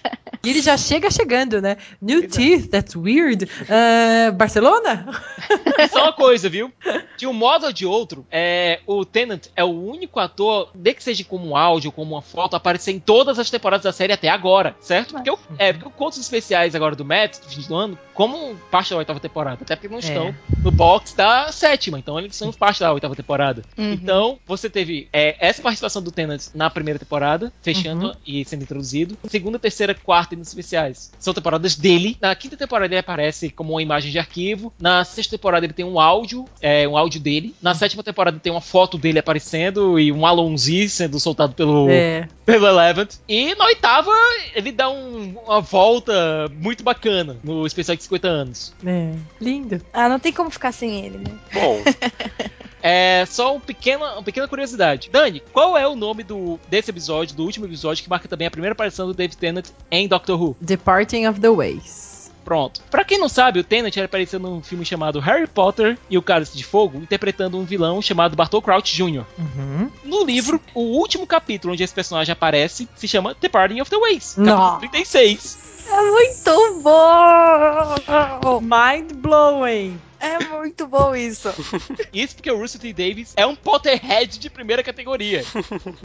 E ele já chega chegando, né? New teeth, that's weird. Ah, Barcelona? Só uma coisa, viu? De um modo ou de outro, é, o Tennant é o único ator, de que seja como um áudio, como uma foto, aparecer em todas as temporadas da série até agora, certo? Porque, o, é, porque os contos especiais agora do Matt, do fim do ano, como parte da oitava temporada, até porque não estão no box da sétima, então eles são parte da oitava temporada. Uhum. Então, você teve é, essa participação do Tennant na primeira temporada, fechando Uhum. e sendo introduzido. Segunda, terceira, quarta e nos especiais. São temporadas dele. Na quinta temporada ele aparece como uma imagem de arquivo. Na sexta temporada ele tem um áudio, é, um áudio dele. Na sétima temporada tem uma foto dele aparecendo e um Alonzi sendo soltado pelo, É. pelo Eleventh. E na oitava ele dá um- uma volta muito bacana no especial de 50 anos. É. Lindo. Ah, não tem como ficar sem ele, né? Bom, É só um pequena, uma pequena curiosidade. Dani, qual é o nome do, desse episódio, do último episódio, que marca também a primeira aparição do David Tennant em Doctor Who? Departing of the Ways. Pronto. Pra quem não sabe, o Tennant ele apareceu num filme chamado Harry Potter e o Cálice de Fogo, interpretando um vilão chamado Bartol Crouch Jr. Uhum. No livro, o último capítulo onde esse personagem aparece se chama Departing of the Ways. Nossa. Capítulo 36. É muito bom! Mind blowing. É muito bom isso. Isso porque o Russell T. Davis é um Potterhead de primeira categoria.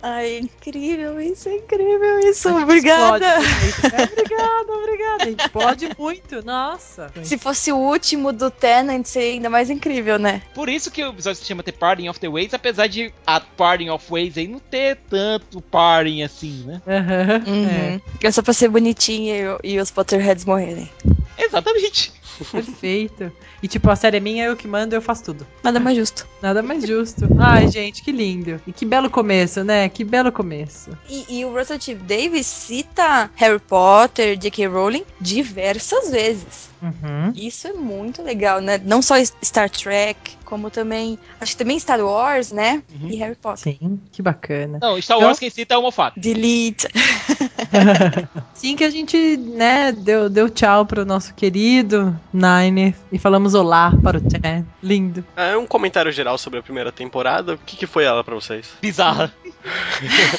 Ai, é incrível isso, é incrível isso. Obrigada. Explode. É, obrigada, obrigada. Explode muito. Nossa. Se fosse o último do Tenant, seria ainda mais incrível, né? Por isso que o episódio se chama The Parting of the Ways, apesar de a Parting of Ways aí não ter tanto parting assim, né? Uhum. É só pra ser bonitinha e, e os Potterheads morrerem. Exatamente. Perfeito. E tipo, a série é minha, eu que mando, eu faço tudo. Nada mais justo. Nada mais justo. Ai, gente, que lindo. E que belo começo, né? Que belo começo. E, e o Russell T. Davis cita Harry Potter, J.K. Rowling diversas vezes. Uhum. Isso é muito legal, né? Não só Star Trek, como também. Acho que também Star Wars, né? Uhum. E Harry Potter. Sim, que bacana. Não, Star Wars quem cita é o Moffat. Delete. Sim que a gente, né, deu, deu tchau pro nosso querido Nine e falamos olá para o Chan. Lindo. é um comentário geral sobre a primeira temporada. O que, que foi ela pra vocês? Bizarra.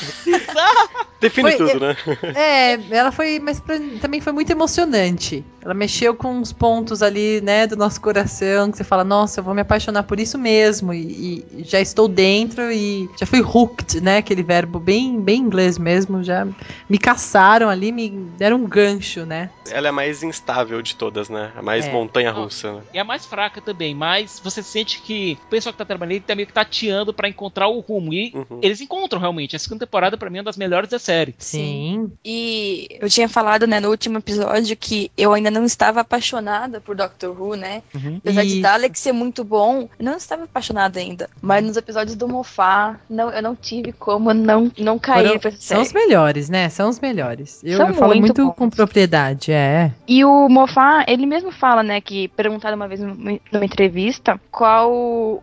Define Foi- tudo, né? É, ela foi, mas pra- também foi muito emocionante. Ela mexeu com uns pontos ali, né, do nosso coração, que você fala, nossa, eu vou me apaixonar por isso mesmo, e, e já estou dentro e já fui hooked, né, aquele verbo bem, bem inglês mesmo, já me caçaram ali, me deram um gancho, né. Ela é a mais instável de todas, né? A mais É. montanha-russa, né? E a mais fraca também, mas você sente que o pessoal que tá trabalhando ele tá meio que tateando pra encontrar o rumo. E Uhum. eles encontram realmente. A segunda temporada, pra mim, é uma das melhores da série. Sim. E eu tinha falado, né, no último episódio que eu ainda não estava apaixonada por Doctor Who, né? Uhum. Apesar de Isso. Dalek ser muito bom, eu não estava apaixonada ainda. Mas nos episódios do Mofá, não, eu não tive como não, não cair Foram- pra essa são os melhores, né? São os melhores. Eu, São eu falo muito muito bons. com propriedade, é. E o Mofá, ele mesmo fala, né, que perguntaram uma vez numa entrevista qual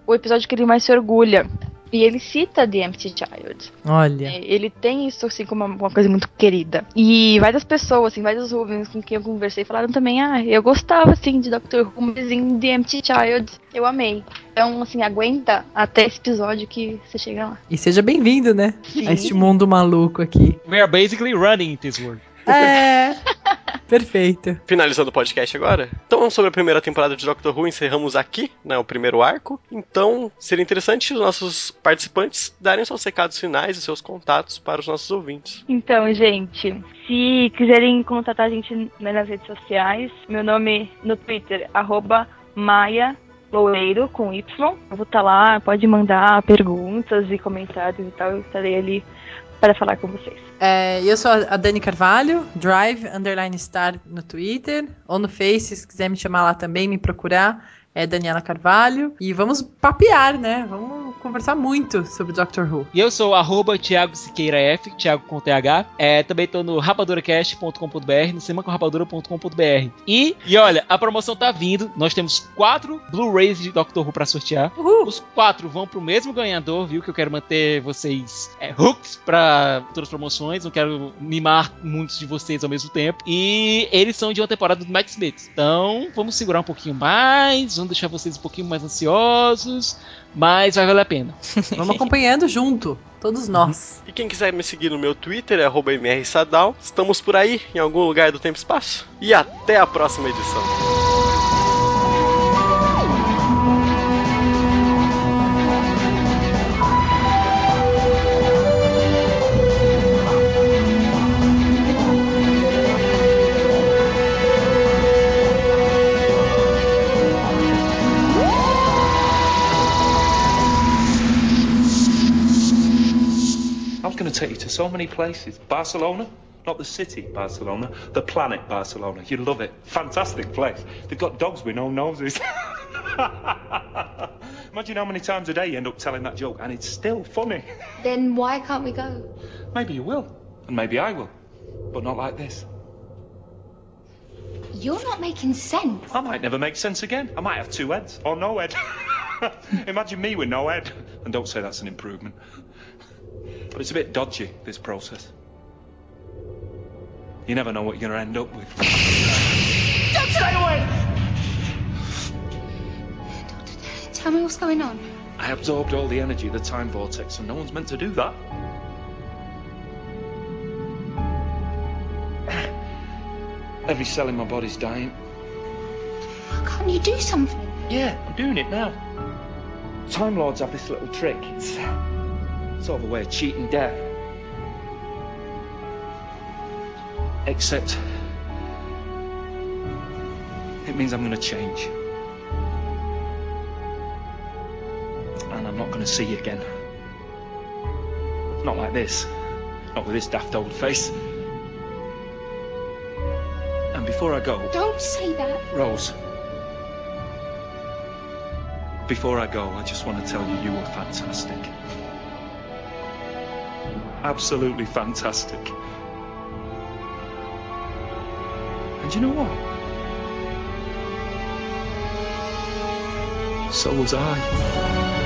o episódio que ele mais se orgulha. E ele cita The Empty Child. Olha. É, Ele tem isso, assim, como uma, uma coisa muito querida. E várias pessoas, assim, vários Rubens com quem eu conversei falaram também, ah, eu gostava, assim, de Doctor Who, mas em The Empty Child eu amei. Então, assim, aguenta até esse episódio que você chega lá. E seja bem-vindo, né? Sim. A este mundo maluco aqui. We are basically running this world. É. Perfeito. Finalizando o podcast agora. Então, sobre a primeira temporada de Doctor Who, encerramos aqui, né, o primeiro arco. Então, seria interessante os nossos participantes darem seus recados finais e seus contatos para os nossos ouvintes. Então, gente, se quiserem contatar a gente né, nas redes sociais, meu nome no Twitter, arroba Maia Loureiro, com Y. Eu vou estar lá, pode mandar perguntas e comentários e tal, eu estarei ali para falar com vocês. É, eu sou a Dani Carvalho, Drive Underline Star no Twitter, ou no Face, se quiser me chamar lá também, me procurar. É Daniela Carvalho. E vamos papear, né? Vamos conversar muito sobre Doctor Who. E eu sou arroba Thiago Siqueira F, Thiago com TH. É, também tô no rapaduracast.com.br, no semacomrapadura.com.br. E, e olha, a promoção tá vindo. Nós temos quatro Blu-rays de Doctor Who pra sortear. Uhul! Os quatro vão pro mesmo ganhador, viu? Que eu quero manter vocês é, hooked pra todas as promoções. Não quero mimar muitos de vocês ao mesmo tempo. E eles são de uma temporada do Matt Smith. Então, vamos segurar um pouquinho mais. Vamos deixar vocês um pouquinho mais ansiosos. Mas vai valer a pena. Vamos acompanhando junto, todos nós. E quem quiser me seguir no meu Twitter é arroba mrsadal. Estamos por aí, em algum lugar do tempo e espaço. E até a próxima edição. Going to take you to so many places. Barcelona, not the city, Barcelona, the planet Barcelona. You'd love it. Fantastic place. They've got dogs with no noses. Imagine how many times a day you end up telling that joke, and it's still funny. Then why can't we go? Maybe you will, and maybe I will, but not like this. You're not making sense. I might never make sense again. I might have two heads, or no head. Imagine me with no head. And don't say that's an improvement. But it's a bit dodgy, this process. You never know what you're going to end up with. Don't Stay away! Doctor, Tell me what's going on. I absorbed all the energy of the time vortex, and no one's meant to do that. Every cell in my body's dying. Why Can't you do something? Yeah, I'm doing it now. Time Lords have this little trick. It's sort of a way of cheating death. Except it means I'm going to change. And I'm not going to see you again. Not like this. Not with this daft old face. And before I go, Don't say that. Rose. Before I go, I just want to tell you you were fantastic. Absolutely fantastic. And you know what? So was I.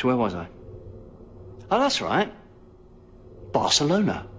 So where was I? Oh, that's right. Barcelona.